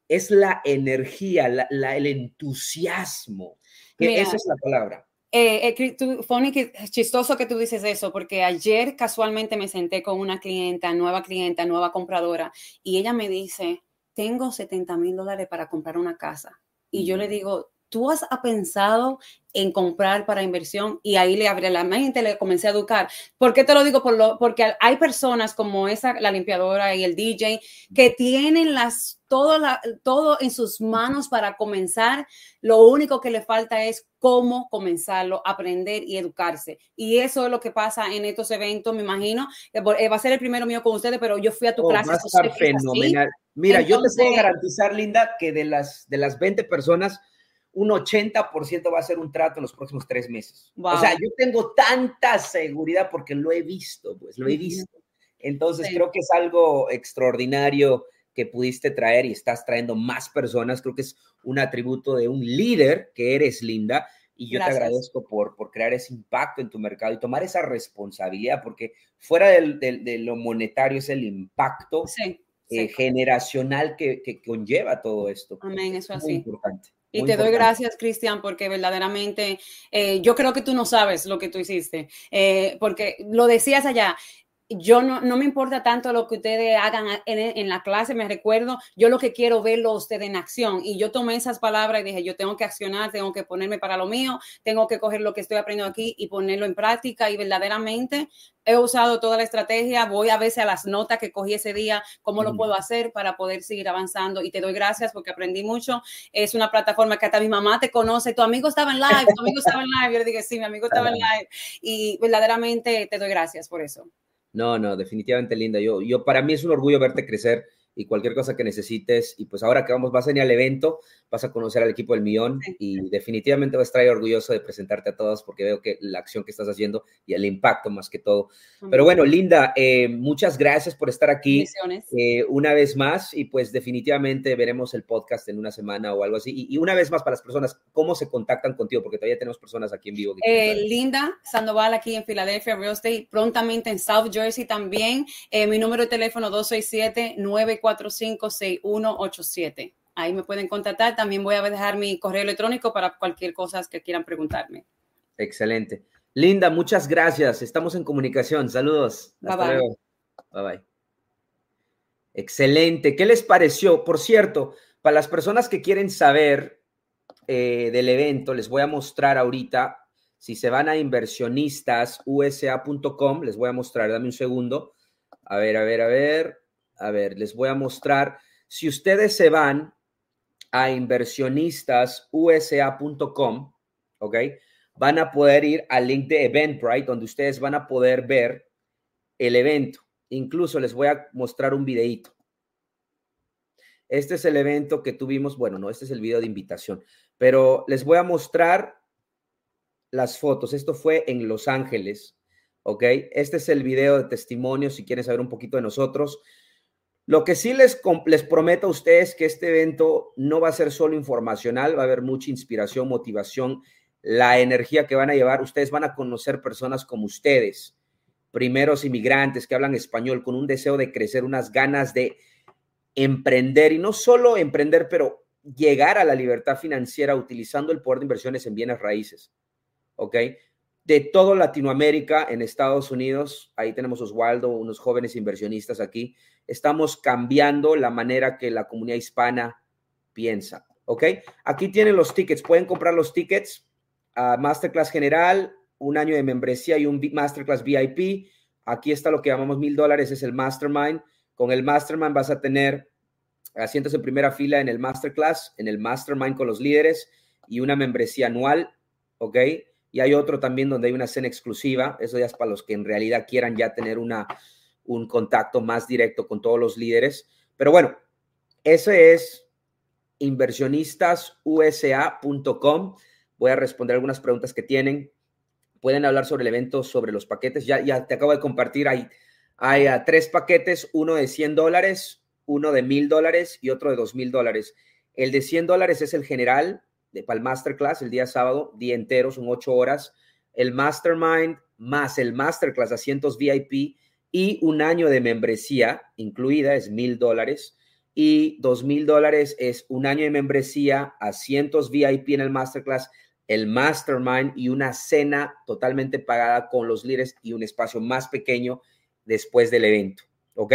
es la energía, la, el entusiasmo. Que esa es la palabra. Eh, eh que chistoso que tú dices eso, porque ayer casualmente me senté con una clienta, nueva clienta, nueva compradora, y ella me dice, tengo 70 mil dólares para comprar una casa. Y yo le digo, ¿tú has pensado en comprar para inversión? Y ahí le abrí la mente, le comencé a educar. ¿Por qué te lo digo? Por lo, porque hay personas como esa, la limpiadora y el DJ, que tienen las, todo, todo en sus manos para comenzar. Lo único que le falta es cómo comenzarlo, aprender y educarse. Y eso es lo que pasa en estos eventos, me imagino. Eh, va a ser el primero mío con ustedes, pero yo fui a tu oh, clase. Va a estar fenomenal. Mira, yo te puedo garantizar, Linda, que de las, de las 20 personas, un 80% va a ser un trato en los próximos tres meses. O sea, yo tengo tanta seguridad porque lo he visto, pues lo he visto. Entonces creo que es algo extraordinario que pudiste traer y estás trayendo más personas. Creo que es un atributo de un líder que eres, Linda. Y yo te agradezco por, por crear ese impacto en tu mercado y tomar esa responsabilidad, porque fuera de lo monetario es el impacto eh, generacional que, que, conlleva todo esto. Amén, eso es así. importante. Y te doy gracias, Cristian, porque verdaderamente eh, yo creo que tú no sabes lo que tú hiciste, eh, porque lo decías allá, yo no, no, me importa tanto lo que ustedes hagan en, la clase, me recuerdo, yo lo que quiero verlo ustedes en acción. Y yo tomé esas palabras y dije, yo tengo que accionar, tengo que ponerme para lo mío, tengo que coger lo que estoy aprendiendo aquí y ponerlo en práctica. Y verdaderamente he usado toda la estrategia, voy a veces a las notas que cogí ese día, cómo lo puedo hacer para poder seguir avanzando. Y te doy gracias porque aprendí mucho. Es una plataforma que hasta mi mamá te conoce, tu amigo estaba en live, tu amigo estaba en live. Yo le dije, sí, mi amigo estaba en live. Y verdaderamente te doy gracias por eso. No, no, definitivamente linda. Yo, yo, para mí es un orgullo verte crecer y cualquier cosa que necesites. Y pues ahora que vamos, vas a venir al evento, vas a conocer al equipo del millón y definitivamente vas a estar orgulloso de presentarte a todos porque veo que la acción que estás haciendo y el impacto más que todo. Pero bueno, Linda, eh, muchas gracias por estar aquí eh, una vez más y pues definitivamente veremos el podcast en una semana o algo así. Y, una vez más para las personas, ¿cómo se contactan contigo? Porque todavía tenemos personas aquí en vivo. Eh, Linda Sandoval aquí en Filadelfia, Real Estate, prontamente en South Jersey también. mi número de teléfono 267 945 6187 Ahí me pueden contactar. También voy a dejar mi correo electrónico para cualquier cosa que quieran preguntarme. Excelente. Linda, muchas gracias. Estamos en comunicación. Saludos. Hasta luego. Bye bye. Excelente. ¿Qué les pareció? Por cierto, para las personas que quieren saber eh, del evento, les voy a mostrar ahorita, si se van a inversionistasusa.com, les voy a mostrar, dame un segundo. A ver, a ver, a ver, a ver, les voy a mostrar. Si ustedes se van a inversionistasusa.com, ¿ok? Van a poder ir al link de Eventbrite, donde ustedes van a poder ver el evento. Incluso les voy a mostrar un videito. Este es el evento que tuvimos, bueno, no, este es el video de invitación, pero les voy a mostrar las fotos. Esto fue en Los Ángeles, ¿ok? Este es el video de testimonio, si quieren saber un poquito de nosotros. Lo que sí les, prometo a ustedes que este evento no va a ser solo informacional, va a haber mucha inspiración, motivación, la energía que van a llevar. Ustedes van a conocer personas como ustedes, primeros inmigrantes que hablan español, con un deseo de crecer, unas ganas de emprender y no solo emprender, pero llegar a la libertad financiera utilizando el poder de inversiones en bienes raíces. ¿Ok? De todo Latinoamérica, en Estados Unidos, ahí tenemos Oswaldo, unos jóvenes inversionistas aquí, estamos cambiando la manera que la comunidad hispana piensa. ¿Ok? Aquí tienen los tickets, pueden comprar los tickets a Masterclass General, un año de membresía y un Masterclass VIP. Aquí está lo que llamamos mil dólares, es el Mastermind. Con el Mastermind vas a tener asientos en primera fila en el Masterclass, en el Mastermind con los líderes y una membresía anual, ¿ok? Y hay otro también donde hay una cena exclusiva, eso ya es para los que en realidad quieran ya tener una, un contacto más directo con todos los líderes. Pero bueno, ese es inversionistasusa.com. Voy a responder algunas preguntas que tienen. Pueden hablar sobre el evento, sobre los paquetes. Ya, ya te acabo de compartir ahí hay uh, tres paquetes, uno de 100 dólares, uno de 1000 dólares y otro de 2000 dólares. El de 100 dólares es el general para el masterclass el día sábado, día entero, son ocho horas. El mastermind más el masterclass, asientos VIP y un año de membresía incluida es 1000 dólares y 2000 dólares es un año de membresía, asientos VIP en el masterclass, el mastermind y una cena totalmente pagada con los líderes y un espacio más pequeño después del evento. ¿Ok?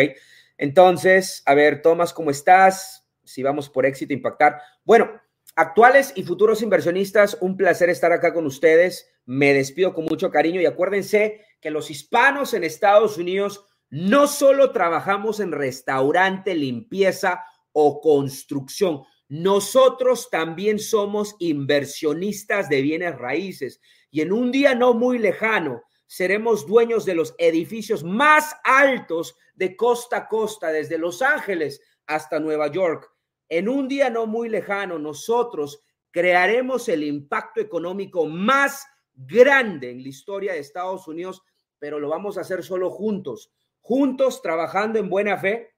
Entonces, a ver, Tomás, ¿cómo estás? Si vamos por éxito, impactar. Bueno, actuales y futuros inversionistas, un placer estar acá con ustedes. Me despido con mucho cariño y acuérdense que los hispanos en Estados Unidos no solo trabajamos en restaurante, limpieza o construcción, nosotros también somos inversionistas de bienes raíces y en un día no muy lejano seremos dueños de los edificios más altos de costa a costa, desde Los Ángeles hasta Nueva York. En un día no muy lejano, nosotros crearemos el impacto económico más grande en la historia de Estados Unidos, pero lo vamos a hacer solo juntos, juntos trabajando en buena fe,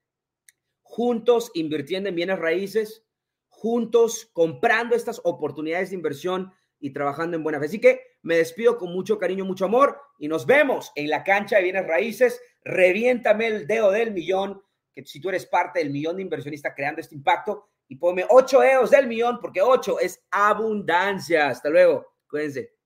juntos invirtiendo en bienes raíces, juntos comprando estas oportunidades de inversión y trabajando en buena fe. Así que me despido con mucho cariño, mucho amor y nos vemos en la cancha de bienes raíces. Reviéntame el dedo del millón, si tú eres parte del millón de inversionistas creando este impacto y ponme ocho dedos del millón, porque ocho es abundancia. Hasta luego. Cuídense.